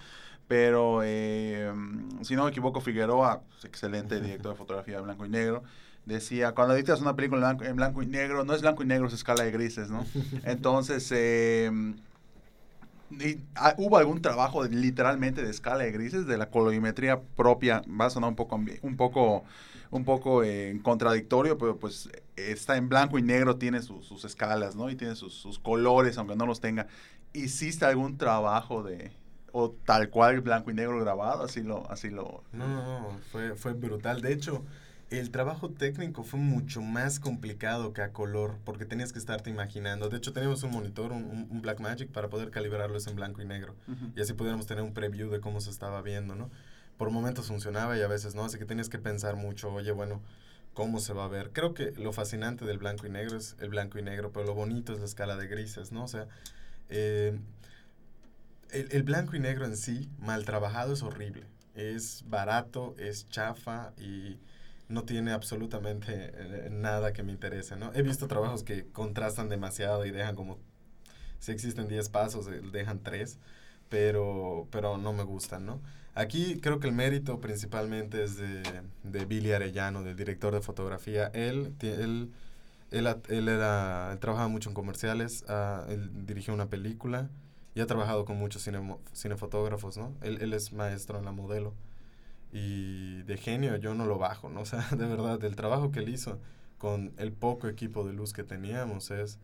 Pero, eh, si no me equivoco, Figueroa, excelente director de fotografía de blanco y negro, decía, cuando editas una película en blanco, en blanco y negro, no es blanco y negro, es escala de grises, ¿no? Entonces, eh, y, ah, ¿Hubo algún trabajo de- literalmente de escala de grises, de la colorimetría propia? Va a sonar un poco, un poco, un poco eh, contradictorio, pero pues está en blanco y negro, tiene sus- sus escalas, ¿no? Y tiene sus, sus colores, aunque no los tenga. ¿Hiciste algún trabajo de, o tal cual blanco y negro grabado? Así lo, así lo... No, no, no, fue, fue brutal. De hecho, el trabajo técnico fue mucho más complicado que a color, porque tenías que estarte imaginando. De hecho, teníamos un monitor, un, un- Blackmagic, para poder calibrarlos en blanco y negro. Y así pudiéramos tener un preview de cómo se estaba viendo, ¿no? Por momentos funcionaba y a veces no, así que tenías que pensar mucho, oye, bueno, ¿cómo se va a ver? Creo que lo fascinante del blanco y negro es el blanco y negro, pero lo bonito es la escala de grises, ¿no? O sea, eh, el, el blanco y negro en sí, mal trabajado, es horrible. Es barato, es chafa y no tiene absolutamente eh, nada que me interese, ¿no? He visto trabajos que contrastan demasiado y dejan como, si existen 10 pasos, eh, dejan 3, pero, pero no me gustan, ¿no? Aquí creo que el mérito principalmente es de, de Billy Arellano, del director de fotografía. Él, él, él, él era, trabajaba mucho en comerciales, ah, dirigió una película y ha trabajado con muchos cinemo- cinefotógrafos, ¿no? Él, él es maestro en la modelo. Y de genio yo no lo bajo, ¿no? O sea, de verdad, el trabajo que él hizo con el poco equipo de luz que teníamos es,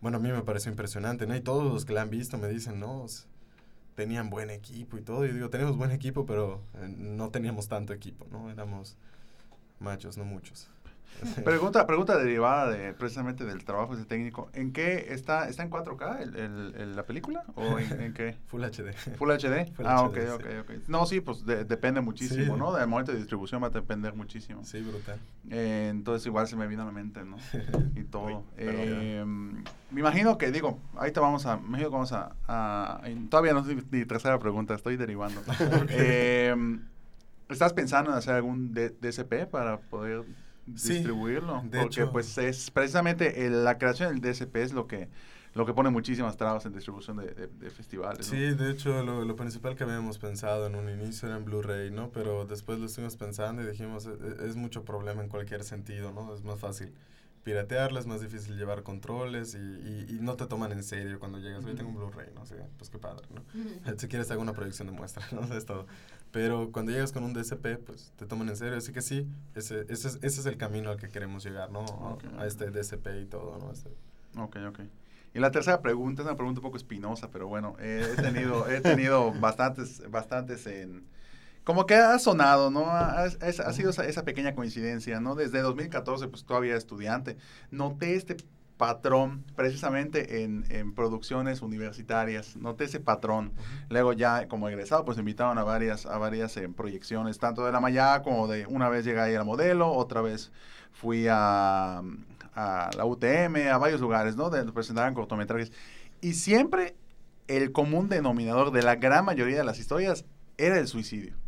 bueno, a mí me pareció impresionante, ¿no? Y todos los que la han visto me dicen, no, tenían buen equipo y todo. Y digo, tenemos buen equipo, pero eh, no teníamos tanto equipo, ¿no? Éramos machos, no muchos. Pregunta, pregunta derivada de precisamente del trabajo ese técnico. ¿En qué está? ¿Está en 4K el, el, la película? ¿O en, qué? Full HD. Full HD. ah, ok, ok, ok. No, sí, pues depende muchísimo, ¿no? Del momento de distribución va a depender muchísimo. Sí, brutal. Eh, entonces igual se me vino a la mente, ¿no? y todo. eh, me imagino que, digo, ahorita vamos a, me imagino que vamos a, a todavía no es mi tercera pregunta, estoy derivando. eh, ¿Estás pensando en hacer algún DSP para poder distribuirlo. porque pues es precisamente la creación del DSP es lo que lo que pone muchísimas trabas en distribución de, festivales. Sí, de hecho lo, lo, principal que habíamos pensado en un inicio era en Blu-ray, ¿no? Pero después lo estuvimos pensando y dijimos, es, e, es, mucho problema en cualquier sentido, ¿no? Es más fácil piratearla, es más difícil llevar controles y, y, no te toman en serio cuando llegas, hoy tengo un Blu-ray, ¿no? sé pues qué padre, ¿no? Si quieres hago una proyección de muestra, ¿no? Es todo. Pero cuando llegas con un DSP, pues te toman en serio. Así que sí, ese, ese, es, ese es el camino al que queremos llegar, ¿no? A este DSP y todo, ¿no? Este. Ok, ok. Y la tercera pregunta es una pregunta un poco espinosa, pero bueno, he tenido, he tenido bastantes, bastantes en... Como que ha sonado, ¿no? Ha, ha sido esa, esa, pequeña coincidencia, ¿no? Desde 2014, pues todavía estudiante. Noté este patrón precisamente en, en, producciones universitarias. Noté ese patrón. Luego ya como egresado, pues invitaron a varias, a varias eh, proyecciones, tanto de la Maya como de una vez llegué ahí al modelo, otra vez fui a, a la UTM, a varios lugares, ¿no? De presentaban cortometrajes. Y siempre el común denominador de la gran mayoría de las historias era el suicidio.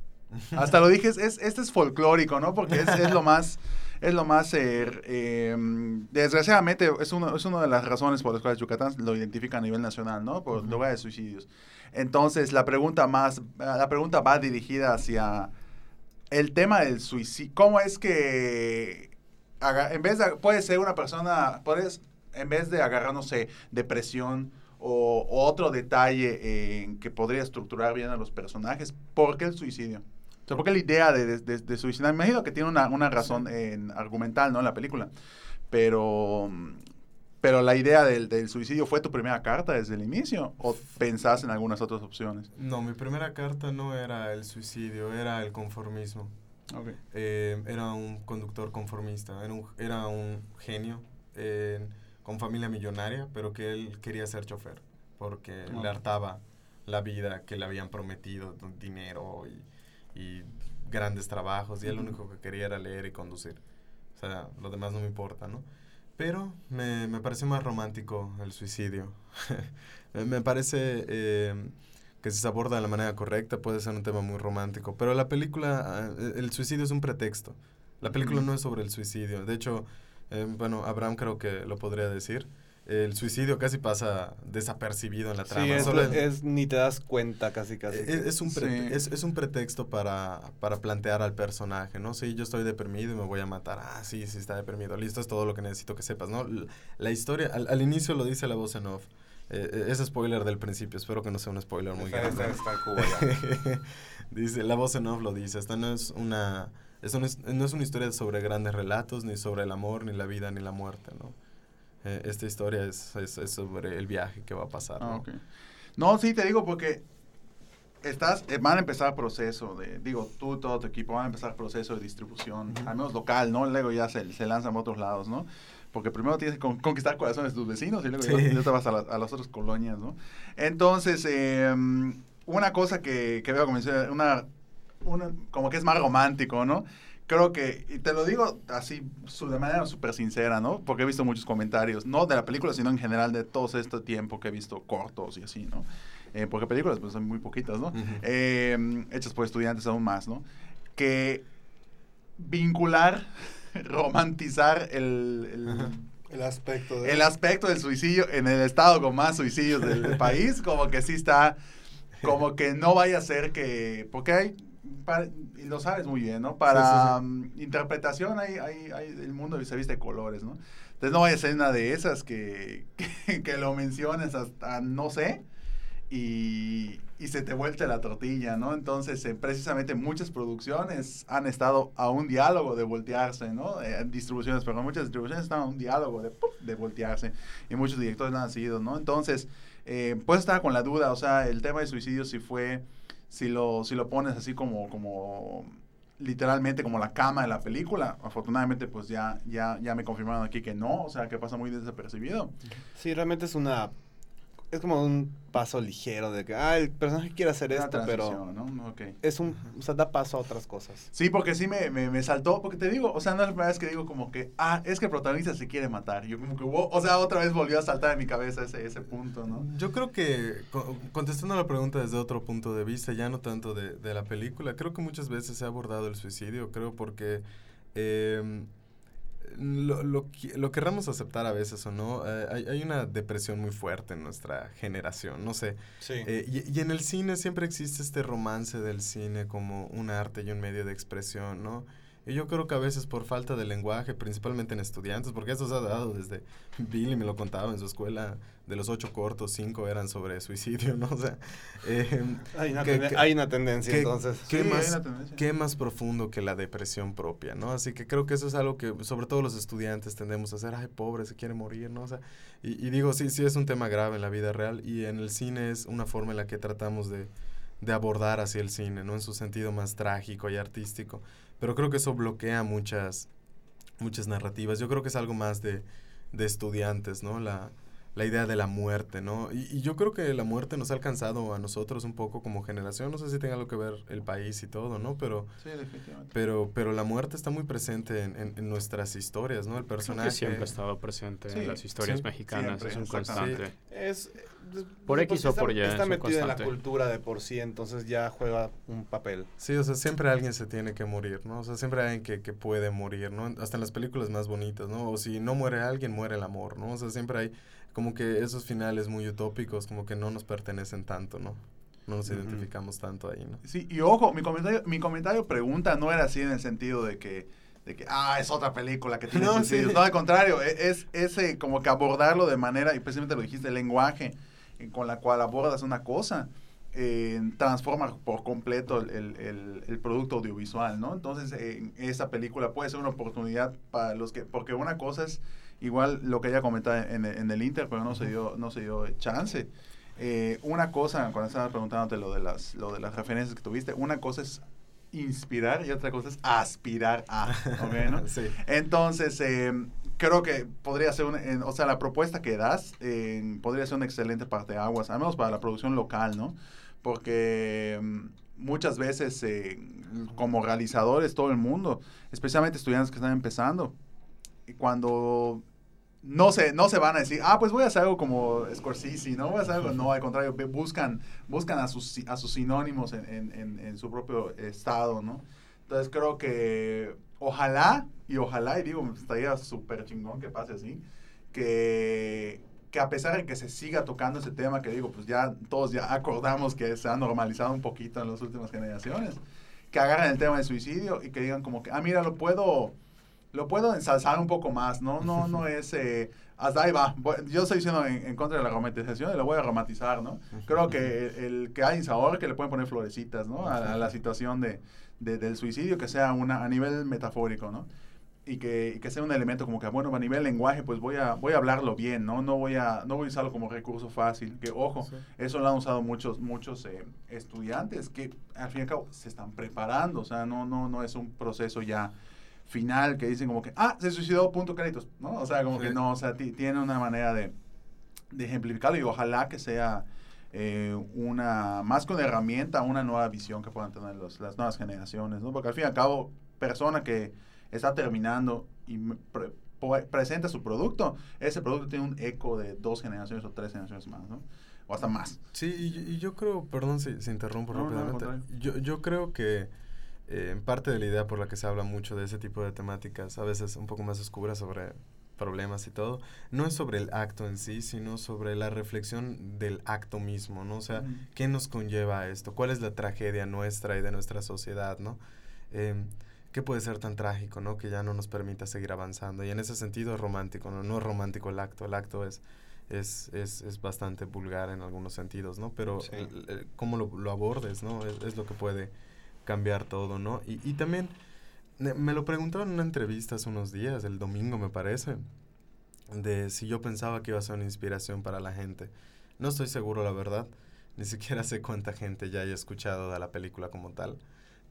Hasta lo dije, es, este es folclórico, ¿no? Porque es, es lo más es lo más, eh, eh, desgraciadamente, es, uno, es una de las razones por las cuales Yucatán lo identifica a nivel nacional, ¿no? Por lugar de suicidios. Entonces, la pregunta más, la pregunta va dirigida hacia el tema del suicidio. ¿Cómo es que, en vez de, puede ser una persona, puedes, en vez de agarrar, no sé, depresión, o, otro detalle en que podría estructurar bien a los personajes, ¿por qué el suicidio? O sea, porque la idea de, de, de suicidar, me imagino que tiene una, una razón en, argumental, ¿no? En la película. Pero, pero la idea del, del, suicidio fue tu primera carta desde el inicio o pensás en algunas otras opciones? No, mi primera carta no era el suicidio, era el conformismo. Okay. Eh, era un conductor conformista, era un, era un genio eh, con familia millonaria, pero que él quería ser chofer porque le hartaba la vida que le habían prometido, dinero y y grandes trabajos y él lo único que quería era leer y conducir. O sea, lo demás no me importa, ¿no? Pero me, me parece más romántico el suicidio. me parece eh, que si se aborda de la manera correcta puede ser un tema muy romántico. Pero la película, ah, el suicidio es un pretexto. La película no es sobre el suicidio. De hecho, eh, bueno, Abraham creo que lo podría decir el suicidio casi pasa desapercibido en la trama. Sí, es, ni te das cuenta casi casi. E, es, un, es, un pretexto para, para plantear al personaje, ¿no? Sí, yo estoy deprimido y me voy a matar. Ah, sí, sí está deprimido. Listo, es todo lo que necesito que sepas, ¿no? La historia, al, inicio lo dice la voz en off. Eh, eh, es spoiler del principio, espero que no sea un spoiler muy grande. dice, la voz en off lo dice, esta no es una... Esto no es, no es una historia sobre grandes relatos, ni sobre el amor, ni la vida, ni la muerte, ¿no? Eh, esta historia es, es, sobre el viaje que va a pasar. Ah, ¿no? no, sí, te digo porque estás, eh, van a empezar proceso de, digo, tú, todo tu equipo, van a empezar proceso de distribución, al menos local, ¿no? Luego ya se, se lanzan a otros lados, ¿no? Porque primero tienes que conquistar corazones de tus vecinos y luego ya, te vas a, a, las otras colonias, ¿no? Entonces, em, una cosa que, que veo como, una, una, como que es más romántico, ¿no? Creo que, y te lo digo así de manera súper sincera, ¿no? Porque he visto muchos comentarios, no de la película, sino en general de todo este tiempo que he visto cortos y así, ¿no? Eh, porque películas pues son muy poquitas, ¿no? eh, hechas por estudiantes aún más, ¿no? Que vincular, romantizar el, el el aspecto, el aspecto del suicidio en el estado con más suicidios del país, como que sí está, como que no vaya a ser que, porque hay y lo sabes muy bien, ¿no? Para mm, interpretación hay, hay, hay, el mundo se viste de colores, ¿no? Entonces no vaya a ser una de esas que, que, lo menciones hasta no sé y, y se te vuelve la tortilla, ¿no? Entonces, eh, precisamente muchas producciones han estado a un diálogo de voltearse, ¿no? Eh, distribuciones, pero muchas distribuciones están a un diálogo de voltearse y muchos directores lo han sido, ¿no? Entonces, eh, pues estaba con la duda, o sea, el tema de suicidio si fue, si lo, si lo pones así como, como literalmente como la cama de la película. Afortunadamente, pues ya, ya, ya me confirmaron aquí que no, o sea, que pasa muy desapercibido. Sí, realmente es una es como un paso ligero de que, ah, el personaje quiere hacer Una esto, pero es un, o sea, da paso a otras cosas. Sí, porque sí me, me, me saltó, porque te digo, o sea, no es la primera vez que digo como que, ah, es que el protagonista se quiere matar. Yo como que, wow, o sea, otra vez volvió a saltar en mi cabeza ese, ese punto, ¿no? Yo creo que, co- contestando la pregunta desde otro punto de vista, ya no tanto de, de la película, creo que muchas veces se ha abordado el suicidio, creo porque eh, lo, lo, lo querramos aceptar a veces o no, eh, hay, hay una depresión muy fuerte en nuestra generación, no sé. Sí. Eh, y, y en el cine siempre existe este romance del cine como un arte y un medio de expresión, ¿no? Y yo creo que a veces por falta de lenguaje, principalmente en estudiantes, porque eso se ha dado desde, Billy me lo contaba en su escuela, de los ocho cortos, cinco eran sobre suicidio, ¿no? O sea, eh, hay, una que- tenden- que- hay una tendencia, que- entonces. ¿Qué Sí, hay más- una tendencia. ¿Qué más profundo que la depresión propia, no? Así que creo que eso es algo que, sobre todo los estudiantes, tendemos a hacer, ay, pobre, se quiere morir, ¿no? O sea, y, y digo, sí, sí es un tema grave en la vida real y en el cine es una forma en la que tratamos de, de abordar así el cine, ¿no? En su sentido más trágico y artístico. Pero creo que eso bloquea muchas, muchas narrativas. Yo creo que es algo más de, de estudiantes, ¿no? La, la idea de la muerte, ¿no? Y, y yo creo que la muerte nos ha alcanzado a nosotros un poco como generación. No sé si tenga algo que ver el país y todo, ¿no? Pero, Sí, definitivamente. pero, pero la muerte está muy presente en, en- en nuestras historias, ¿no? El Creo personaje. que siempre ha estado presente Sí, en las historias sí, mexicanas, siempre, es un constante. Es, Por de X o está- por Y, Está es un metido en la cultura de por sí, entonces ya juega un papel. Sí, o sea, siempre alguien se tiene que morir, ¿no? O sea, siempre hay alguien que, que puede morir, ¿no? Hasta en las películas más bonitas, ¿no? O si no muere alguien, muere el amor, ¿no? O sea, siempre hay como que esos finales muy utópicos, como que no nos pertenecen tanto, ¿no? No nos identificamos tanto ahí, ¿no? Sí, y ojo, mi comentario, mi comentario pregunta no era así en el sentido de que, de que ah, es otra película que tiene No, sí. No, al contrario, e- es ese como que abordarlo de manera, y precisamente lo dijiste, el lenguaje con la cual abordas una cosa, eh, transforma por completo el, el- producto audiovisual, ¿no? Entonces, eh, esa película puede ser una oportunidad para los que, porque una cosa es igual lo que ella comentaba en, en el Inter, pero no se dio, no se dio chance. Eh, una cosa, cuando estaba preguntándote lo de las, lo de las referencias que tuviste, una cosa es inspirar y otra cosa es aspirar a, ¿ok, no? sí. Entonces, eh, creo que podría ser, un, en- o sea, la propuesta que das eh, podría ser un excelente parteaguas, al menos para la producción local, ¿no? Porque mm, muchas veces, eh, como realizadores, todo el mundo, especialmente estudiantes que están empezando, cuando no se, no se van a decir, ah, pues voy a hacer algo como Scorsese, ¿no? Voy a hacer algo, no, al contrario, buscan, buscan a sus, a sus sinónimos en, en- en- en su propio estado, ¿no? Entonces creo que ojalá, y ojalá, y digo, estaría súper chingón que pase así, que, que a pesar de que se siga tocando ese tema, que digo, pues ya todos ya acordamos que se ha normalizado un poquito en las últimas generaciones, que agarren el tema del suicidio y que digan como que, ah, mira, lo puedo, lo puedo ensalzar un poco más, ¿no? No, no es, eh, hasta ahí va. Yo estoy diciendo en, en contra de la romantización y lo voy a romantizar, ¿no? Creo que el, el que hay sabor, que le pueden poner florecitas, ¿no? A, a la situación de, de- del suicidio, que sea una, a nivel metafórico, ¿no? Y que, y que sea un elemento como que, bueno, a nivel lenguaje, pues voy a, voy a hablarlo bien, ¿no? No voy a, no voy a usarlo como recurso fácil, que ojo, Sí. eso lo han usado muchos, muchos eh, estudiantes que al fin y al cabo se están preparando, o sea, no, no, no es un proceso ya final que dicen como que, ah, se suicidó, punto, créditos, ¿no? O sea, como Sí. que no, o sea, ti- tiene una manera de, de ejemplificarlo y ojalá que sea eh, una, más una herramienta, una nueva visión que puedan tener los- las nuevas generaciones, ¿no? Porque al fin y al cabo, persona que está terminando y pre- po- presenta su producto, ese producto tiene un eco de dos generaciones o tres generaciones más, ¿no? O hasta más. Sí, y, y yo creo, perdón si, si interrumpo No, rápidamente, yo, yo creo que eh, en parte de la idea por la que se habla mucho de ese tipo de temáticas, a veces un poco más oscuras sobre problemas y todo, no es sobre el acto en sí, sino sobre la reflexión del acto mismo, ¿no? O sea. ¿qué nos conlleva a esto? ¿Cuál es la tragedia nuestra y de nuestra sociedad, ¿no? Em, ¿Qué puede ser tan trágico, ¿no? Que ya no nos permita seguir avanzando. Y en ese sentido es romántico, ¿no? No es romántico el acto, el acto es, es, es, es bastante vulgar en algunos sentidos, ¿no? Pero Sí. el- el- cómo lo, lo abordes, ¿no? Es, es lo que puede cambiar todo, ¿no? Y, y también me lo preguntaron en una entrevista hace unos días, el domingo me parece, de si yo pensaba que iba a ser una inspiración para la gente. No estoy seguro, la verdad. Ni siquiera sé cuánta gente ya haya escuchado de la película como tal.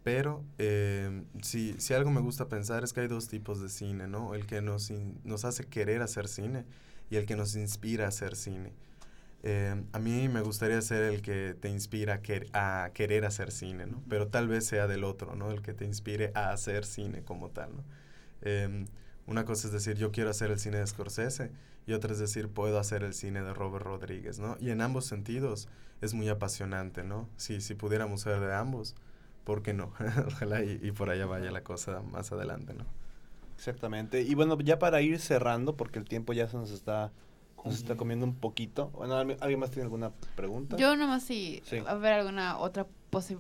Pero eh, si, si algo me gusta pensar es que hay dos tipos de cine, ¿no? El que nos, in- nos hace querer hacer cine y el que nos inspira a hacer cine. Eh, a mí me gustaría ser el que te inspira a, quer- a querer hacer cine, ¿no? Pero tal vez sea del otro, ¿no? El que te inspire a hacer cine como tal, ¿no? Eh, una cosa es decir, yo quiero hacer el cine de Scorsese y otra es decir, puedo hacer el cine de Robert Rodríguez, ¿no? Y en ambos sentidos es muy apasionante, ¿no? Si, si pudiéramos ser de ambos, ¿por qué no? Ojalá y, y por allá vaya la cosa más adelante, ¿no? Exactamente. Y bueno, ya para ir cerrando, porque el tiempo ya se nos está, nos está comiendo un poquito. Bueno, ¿al- ¿alguien más tiene alguna pregunta? Yo nomás si Sí. va a haber alguna otra posi-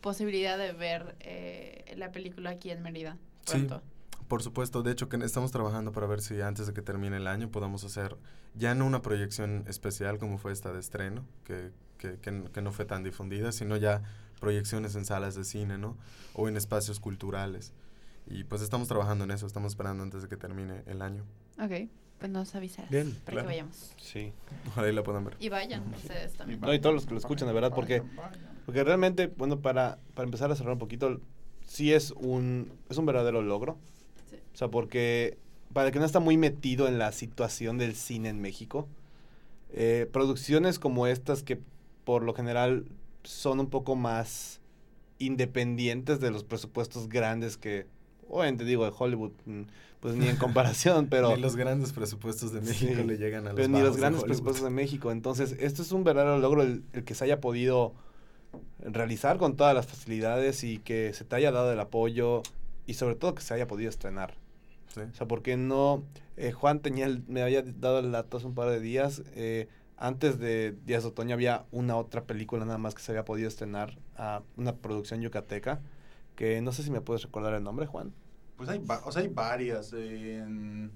posibilidad de ver eh, la película aquí en Mérida Sí. Por supuesto, de hecho que estamos trabajando para ver si antes de que termine el año podamos hacer ya no una proyección especial como fue esta de estreno, que, que, que que no fue tan difundida, sino ya proyecciones en salas de cine, ¿no? O en espacios culturales. Y pues estamos trabajando en eso, estamos esperando antes de que termine el año. Ok, pues nos avisarás Bien, para claro. que vayamos. Sí. Ojalá y la puedan ver. Y vayan ustedes también. No, y todos los que lo escuchan, de verdad, porque-. Porque realmente, bueno, para, para empezar a cerrar un poquito, sí es un, es un verdadero logro. Sí. O sea, porque para el que no está muy metido en la situación del cine en México, eh, producciones como estas que por lo general son un poco más independientes de los presupuestos grandes que, obviamente digo, de Hollywood, mm, pues ni en comparación, pero... Ni los grandes presupuestos de México Sí, le llegan a los pero ni los de grandes presupuestos de México. Entonces, esto es un verdadero logro el, el que se haya podido realizar con todas las facilidades y que se te haya dado el apoyo y sobre todo que se haya podido estrenar. Sí. O sea, porque no... eh, Juan tenía el- me había dado el dato hace un par de días. eh, antes de Días de Otoño había una otra película nada más que se había podido estrenar, a una producción yucateca, que no sé si me puedes recordar el nombre, Juan. Pues hay, o sea, hay varias. en-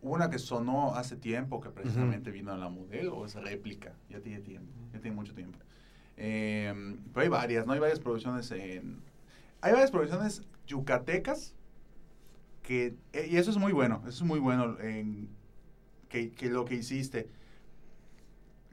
una que sonó hace tiempo, que precisamente vino a la modelo, es réplica. Ya tiene tiempo, ya tiene mucho tiempo. Em, pero hay varias, ¿no? Hay varias producciones en... Hay varias producciones yucatecas que... eh, y eso es muy bueno, eso es muy bueno en, que, que lo que hiciste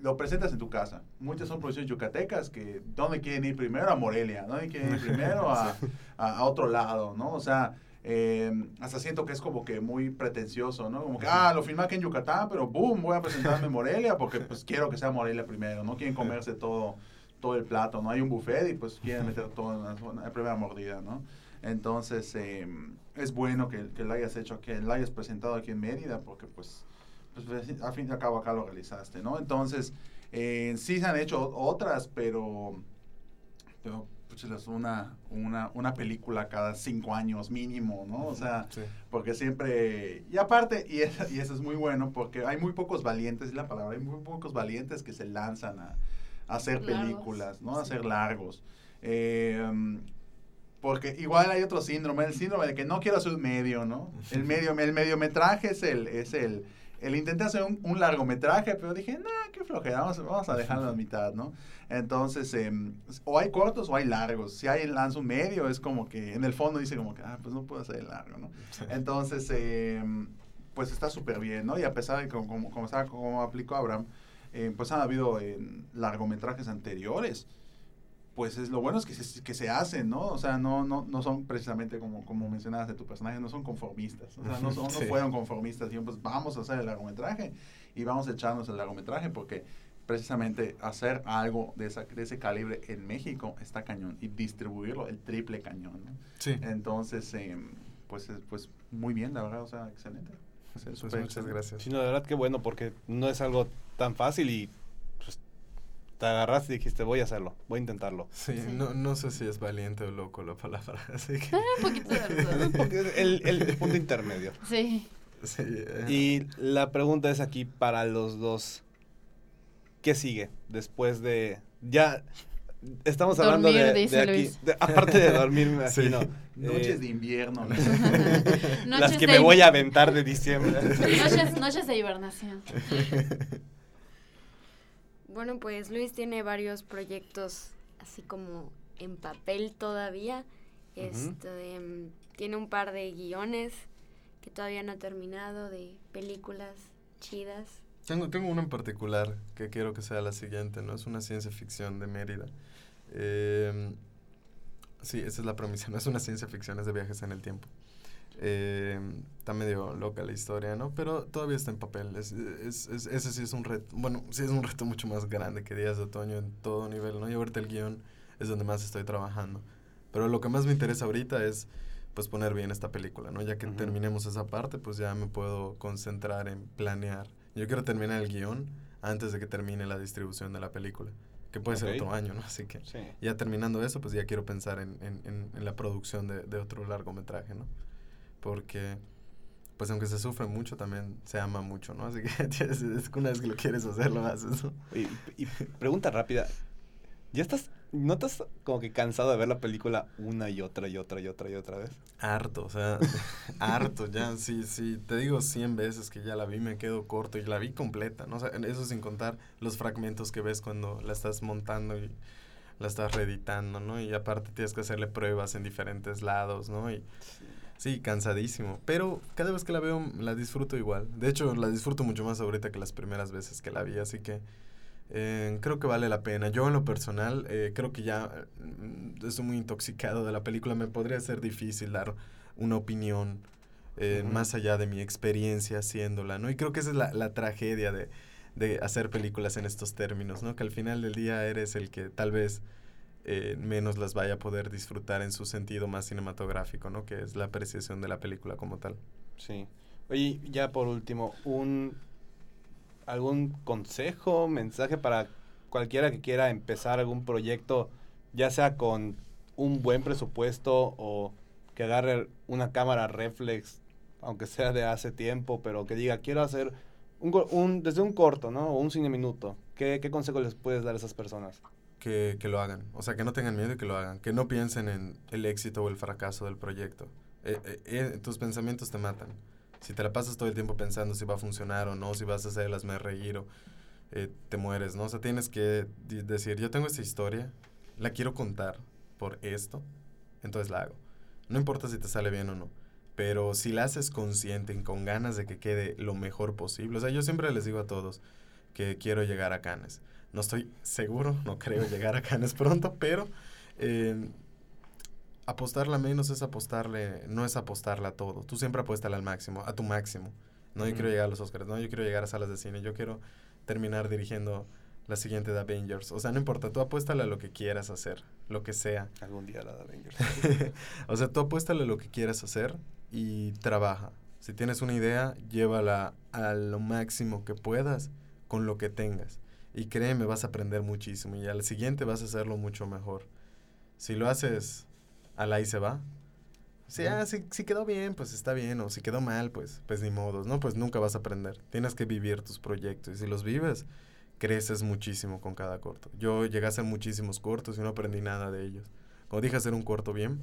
lo presentas en tu casa. Muchas son producciones yucatecas que, ¿dónde quieren ir primero? A Morelia, ¿dónde quieren ir primero? A, a, a otro lado, ¿no? O sea, eh, hasta siento que es como que muy pretencioso, ¿no? Como que, ah, lo filmé aquí en Yucatán, pero boom, voy a presentarme en Morelia porque pues quiero que sea Morelia primero, ¿no? Quieren comerse todo, todo el plato, ¿no? Hay un buffet y pues quieren meter todo en la, zona- en la primera mordida, ¿no? Entonces, eh, es bueno que, que lo hayas hecho, que lo hayas presentado aquí en Mérida porque pues pues pues, al fin y al cabo acá lo realizaste, ¿no? Entonces, eh, sí se han hecho otras, pero, pero pues, es una, una, una película cada cinco años mínimo, ¿no? O sea, Sí. porque siempre, y aparte, y, es- y eso es muy bueno, porque hay muy pocos valientes, es la palabra, hay muy pocos valientes que se lanzan a, a hacer Largos, películas, ¿no? A hacer largos. Eh, porque igual hay otro síndrome, el síndrome de que no quiero hacer un medio, ¿no? El medio, el mediometraje es el, es el, el intenté hacer un, un largometraje, pero dije, nah, qué flojera, vamos, vamos a dejarlo a mitad, ¿no? Entonces, em, o hay cortos o hay largos. Si hay lanza un medio, es como que en el fondo dice como que, ah, pues no puedo hacer el largo, ¿no? Entonces, em, pues está súper bien, ¿no? Y a pesar de que, como, como, como, estaba- como aplicó Abraham, eh, pues han habido largometrajes anteriores. Pues es lo bueno es que se, que se hacen, ¿no? O sea, no, no, no son precisamente como, como mencionabas de tu personaje, no son conformistas. O sea, no, son, no fueron conformistas. Dijeron, pues vamos a hacer el largometraje y vamos a echarnos el largometraje porque precisamente hacer algo de, esa, de ese calibre en México está cañón y distribuirlo el triple cañón, ¿no? Sí. Entonces, em, pues, es- pues muy bien, la verdad, o sea, excelente. Pues muchas excelente. gracias. Sí, no, de verdad que bueno, porque no es algo tan fácil y te agarraste y dijiste, voy a hacerlo, voy a intentarlo. Sí, Sí. No, no sé si es valiente o loco la palabra, así que... Un poquito de el, el punto intermedio. Sí. Sí, eh, Y la pregunta es aquí para los dos. ¿Qué sigue después de... Ya estamos hablando Dormir, de, de dice aquí. Luis. de- aparte de dormir, me Sí. imagino. Noches eh, de invierno. las Noches que de- me voy a aventar de diciembre. Noches, noches de hibernación. Bueno, pues Luis tiene varios proyectos así como en papel todavía. Este, mm, tiene un par de guiones que todavía no ha terminado de películas chidas. Tengo, tengo uno en particular que quiero que sea la siguiente, ¿no? Es una ciencia ficción de Mérida. Eh, sí, esa es la premisa, no es una ciencia ficción, es de viajes en el tiempo. Eh, está medio loca la historia, ¿no? Pero todavía está en papel. Es, es- es- ese sí es un reto, bueno, sí es un reto mucho más grande que Días de Otoño en todo nivel, ¿no? Y ahorita el guion es donde más estoy trabajando. Pero lo que más me interesa ahorita es, pues, poner bien esta película, ¿no? Ya que Ujú. terminemos esa parte, pues ya me puedo concentrar en planear. Yo quiero terminar el guion antes de que termine la distribución de la película, que puede Ok. ser otro año, ¿no? Así que Sí. ya terminando eso, pues ya quiero pensar en, en- en- en la producción de, de otro largometraje, ¿no? Porque, pues aunque se sufre mucho, también se ama mucho, ¿no? Así que tienes- es que una vez que lo quieres hacer, lo haces, ¿no? Oye, Y, y pregunta rápida. ¿Ya estás, no estás como que cansado de ver la película una y otra y otra y otra y otra vez? Harto, o sea, harto, ya, sí, sí, te digo 100 veces que ya la vi, me quedo corto y la vi completa, ¿no? O sea, eso sin contar los fragmentos que ves cuando la estás montando y la estás reeditando, ¿no? Y aparte tienes que hacerle pruebas en diferentes lados, ¿no? Y sí, cansadísimo, pero cada vez que la veo la disfruto igual. De hecho, la disfruto mucho más ahorita que las primeras veces que la vi, así que eh, creo que vale la pena. Yo en lo personal eh, creo que ya mm, estoy muy intoxicado de la película. Me podría ser difícil dar una opinión eh, más allá de mi experiencia haciéndola, ¿no? Y creo que esa es la, la tragedia de, de hacer películas en estos términos, ¿no? Que al final del día eres el que tal vez eh, menos las vaya a poder disfrutar en su sentido más cinematográfico, ¿no? Que es la apreciación de la película como tal. Sí. Oye, ya por último, un algún consejo, mensaje para cualquiera que quiera empezar algún proyecto, ya sea con un buen presupuesto o que agarre una cámara reflex, aunque sea de hace tiempo, pero que diga, quiero hacer un, desde un corto, ¿no? O un cine minuto. ¿Qué, ¿Qué consejo les puedes dar a esas personas? Que, lo hagan. O sea, que no tengan miedo y que lo hagan. Que no piensen en el éxito o el fracaso del proyecto. Eh, eh, eh, tus pensamientos te matan. Si te la pasas todo el tiempo pensando si va a funcionar o no, si vas a hacer el hazme reír o te mueres, ¿no? O sea, tienes que decir, yo tengo esta historia, la quiero contar por esto, entonces la hago. No importa si te sale bien o no. Pero si la haces consciente y con ganas de que quede lo mejor posible. O sea, yo siempre les digo a todos que quiero llegar a Cannes. No estoy seguro, no creo llegar a Cannes pronto, pero eh, apostarla menos es apostarle, no es apostarla a todo. Tú siempre apuéstala al máximo, a tu máximo. No, yo quiero llegar a los Oscars, no, yo quiero llegar a salas de cine, yo quiero terminar dirigiendo la siguiente de Avengers. O sea, no importa, tú apuéstale a lo que quieras hacer, lo que sea. Algún día la de Avengers. o sea, tú apuéstale a lo que quieras hacer y trabaja. Si tienes una idea, llévala a lo máximo que puedas con lo que tengas. Y créeme, vas a aprender muchísimo y al siguiente vas a hacerlo mucho mejor. Si lo haces al ahí se va. Si, ah, si, si quedó bien, pues está bien. O si quedó mal, pues, pues ni modos, ¿no? Pues nunca vas a aprender. Tienes que vivir tus proyectos. Y si los vives, creces muchísimo con cada corto. Yo llegué a hacer muchísimos cortos y no aprendí nada de ellos. Cuando dije hacer un corto bien,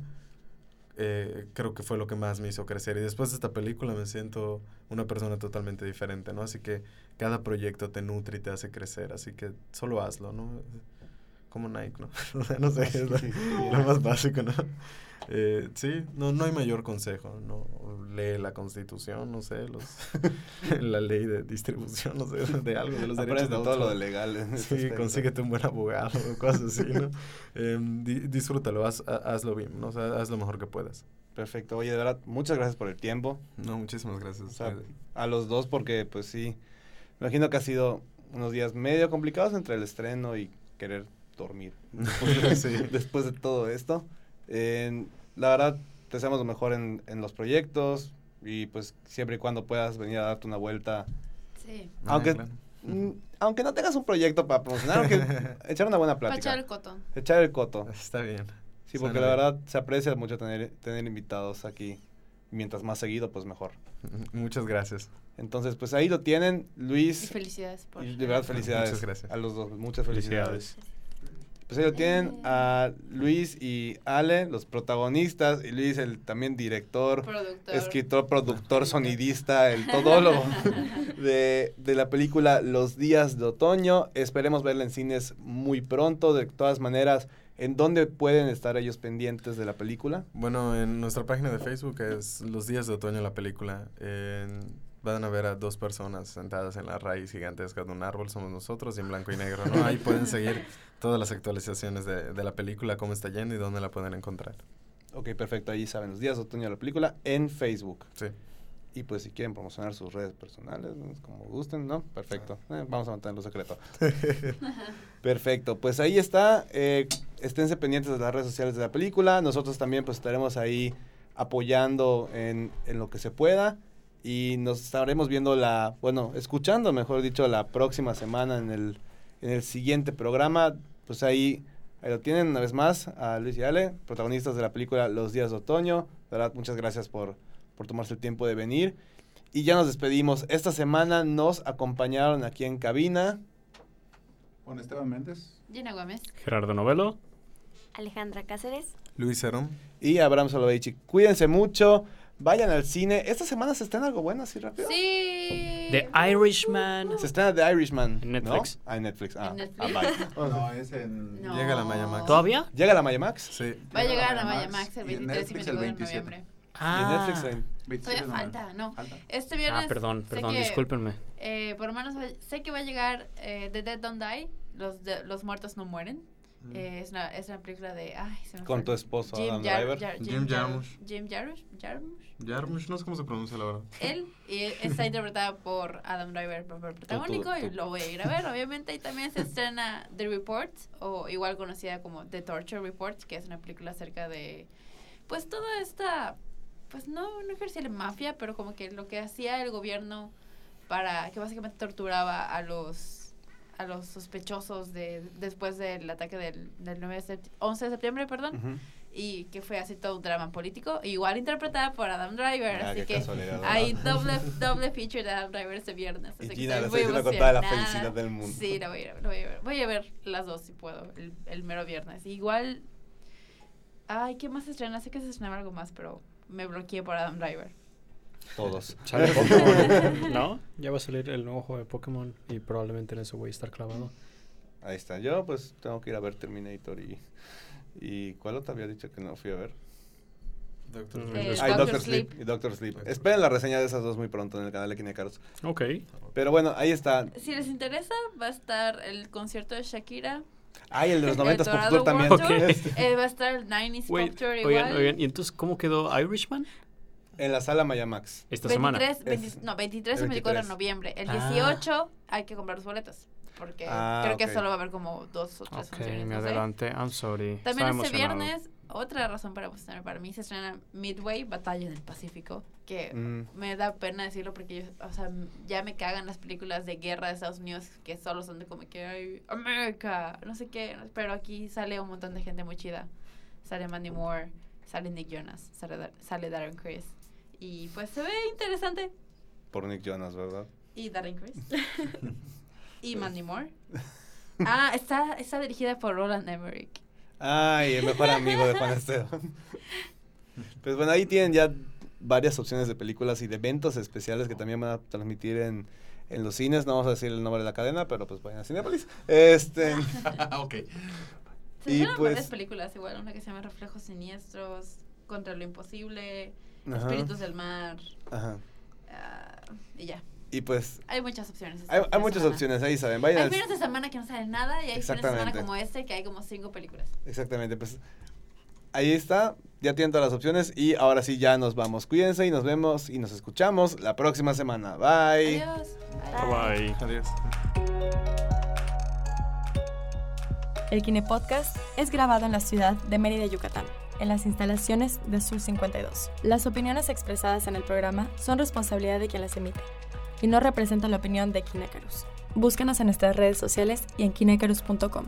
eh, creo que fue lo que más me hizo crecer. Y después de esta película me siento una persona totalmente diferente, ¿no? Así que cada proyecto te nutre y te hace crecer. Así que solo hazlo, ¿no? Como Nike, ¿no? O sea, no sé, es lo, lo más básico, ¿no? Eh, sí, no, no hay mayor consejo, ¿no? Lee la constitución, no sé, los la ley de distribución, no sé, de algo, de los derechos de todo lo de legal. Sí, consíguete un buen abogado o cosas así, ¿no? Em, di- disfrútalo, haz, ha- hazlo bien, ¿no? O sea, haz lo mejor que puedas. Perfecto. Oye, de verdad, muchas gracias por el tiempo. No, muchísimas gracias. O sea, ustedes. a los dos porque pues sí, imagino que ha sido unos días medio complicados entre el estreno y querer dormir Sí. después de todo esto. En- la verdad, te deseamos lo mejor en, en los proyectos y pues siempre y cuando puedas venir a darte una vuelta. Sí. Ah, aunque, claro. mm, aunque no tengas un proyecto para promocionar, aunque echar una buena Para plática. echar el cotón. Echar el coto. Está bien. Sí, Suena porque la bien. verdad se aprecia mucho tener, tener invitados aquí. Mientras más seguido, pues mejor. Muchas gracias. Entonces, pues ahí lo tienen, Y Luis. felicidades por Y de verdad, felicidades. Muchas gracias. A los dos, muchas felicidades. Pues ahí lo tienen a Luis y Ale, los protagonistas, y Luis, el también director, Productor. escritor, productor, sonidista, el todólogo de, de la película Los Días de Otoño. Esperemos verla en cines muy pronto. De todas maneras, ¿en dónde pueden estar ellos pendientes de la película? Bueno, en nuestra página de Facebook es Los días de otoño la película. En- van a ver a dos personas sentadas en la raíz gigantesca de un árbol, somos nosotros, y en blanco y negro, ¿no? Ahí pueden seguir todas las actualizaciones de, de la película, cómo está yendo y dónde la pueden encontrar. Ok, perfecto. Ahí saben, Los Días de Otoño de la película en Facebook. Sí. Y pues si quieren promocionar sus redes personales, ¿no? como gusten, ¿no? Perfecto. Eh, vamos a mantenerlo secreto. Perfecto. Pues ahí está. Eh, esténse pendientes de las redes sociales de la película. Nosotros también pues estaremos ahí apoyando en, en lo que se pueda. Y nos estaremos viendo la, bueno, escuchando, mejor dicho, la próxima semana en el, en el siguiente programa. Pues ahí, ahí lo tienen una vez más a Luis y Ale, protagonistas de la película Los Días de Otoño. De verdad, muchas gracias por, por tomarse el tiempo de venir. Y ya nos despedimos. Esta semana nos acompañaron aquí en cabina. Con Esteban Méndez. Gina Gómez. Gerardo Novelo. Alejandra Cáceres. Luis Herón. y Abraham Soloveitchik. Cuídense mucho, vayan al cine. Esta semana se estrena algo bueno, así rápido. Sí. The Irishman. Se estrena The Irishman. En ¿no? Netflix. Ah, en Netflix. Ah, En Netflix. ah, bye. No, es en... No. Llega la Maya Max. ¿Todavía? ¿Llega la Maya Max? Sí. Va a Llega llegar la a Maya Maya Max Max el y en 23 y Netflix el 24 de 27. noviembre. Y en Netflix en- 27 Todavía falta, no. Falta. Este viernes. Ah, perdón, perdón, que, discúlpenme. eh, por lo menos sé que va a llegar eh, The Dead Don't Die. Los, de- los muertos no mueren. Eh, es, una, es una película de. Ay, se me Con fue. tu esposo, Jim Adam Driver. Jim Jar- Jarmusch. Jim Jarmusch. Jarmusch. Jarmusch, no sé cómo se pronuncia la verdad. Él y está interpretada por Adam Driver, papel protagónico, y lo voy a ir a ver, obviamente. Y también se estrena The Report, o igual conocida como The Torture Report, que es una película acerca de, pues, toda esta, pues, no, no ejercía la mafia, pero como que lo que hacía el gobierno para, que básicamente torturaba a los a los sospechosos de después del ataque del, del 9 de sept- 11 de septiembre, perdón. Y que fue así todo un drama político, igual interpretada por Adam Driver, Ah, así que hay doble, doble feature de Adam Driver este viernes. Y así que Gina estoy lo está muy con toda la emocionada. felicidad del mundo. Sí, la voy a- la voy a ver. Voy a ver las dos si puedo, el, el mero viernes. Igual, ay, ¿qué más se estrena? Sé que se estrenaba algo más, pero me bloqueé por Adam Driver. Todos. Sale Pokémon. ¿No? Ya va a salir el nuevo juego de Pokémon y probablemente en eso voy a estar clavado. Ahí está. Yo pues tengo que ir a ver Terminator y... ¿Y cuál otro había dicho que no fui a ver? Doctor. Eh, Ay, Doctor Sleep. Sleep. y Doctor Sleep. Doctor Esperen la reseña de esas dos muy pronto en el canal de Kinecaros. Ok. Pero bueno, ahí está. Si les interesa, va a estar el concierto de Shakira. Ay, el de los El 90 Pop Tour también. World Tour. Ok. Eh, va a estar el 90s Wait, Pop Tour oigan, igual. oigan, ¿y entonces cómo quedó Irishman En la sala Maya Max. esta 23, semana? 20 Es- no, 23 y el 24 de 23. noviembre. El Ah. 18 hay que comprar los boletos. Porque Ah, creo que ok. solo va a haber como dos o tres Ok, funciones. me no sé. adelanté. I'm sorry. También Estaba este emocionado. viernes, otra razón para emocionarme para mí, se estrena Midway, Batalla del Pacífico, que Mm. me da pena decirlo porque yo, o sea, ya me cagan las películas de guerra de Estados Unidos que solo son de como que, ay, América, no sé qué, pero aquí sale un montón de gente muy chida. Sale Mandy Moore, sale Nick Jonas, sale, Dar- sale Darren Criss. Y pues se ve interesante. Por Nick Jonas, ¿verdad? Y Darren Criss. y Mandy Moore. Ah, está, está dirigida por Roland Emmerich. Ay, el mejor amigo de Juan Esteban. Pues bueno, ahí tienen ya varias opciones de películas y de eventos especiales que también van a transmitir en, en los cines. No vamos a decir el nombre de la cadena, pero pues vayan a Cinepolis. Este, ok. Se Y pues- varias películas, igual una que se llama Reflejos Siniestros, Contra lo Imposible, Ajá. Espíritus del Mar, ajá. ah, y ya. Y pues Hay muchas opciones. hay, hay muchas semana. opciones, ahí saben. Vayan Hay al- fines de semana que no sale nada y hay fines de semana como este que hay como cinco películas. Exactamente, pues ahí está, ya tienen todas las opciones y ahora sí ya nos vamos. Cuídense y nos vemos y nos escuchamos la próxima semana. Bye. Adiós. Bye. Adiós. El Kine Podcast es grabado en la ciudad de Mérida, Yucatán, en las instalaciones de Sur 52. Las opiniones expresadas en el programa son responsabilidad de quien las emite y no representan la opinión de Kinecarus. Búscanos en nuestras redes sociales y en kinecarus.com.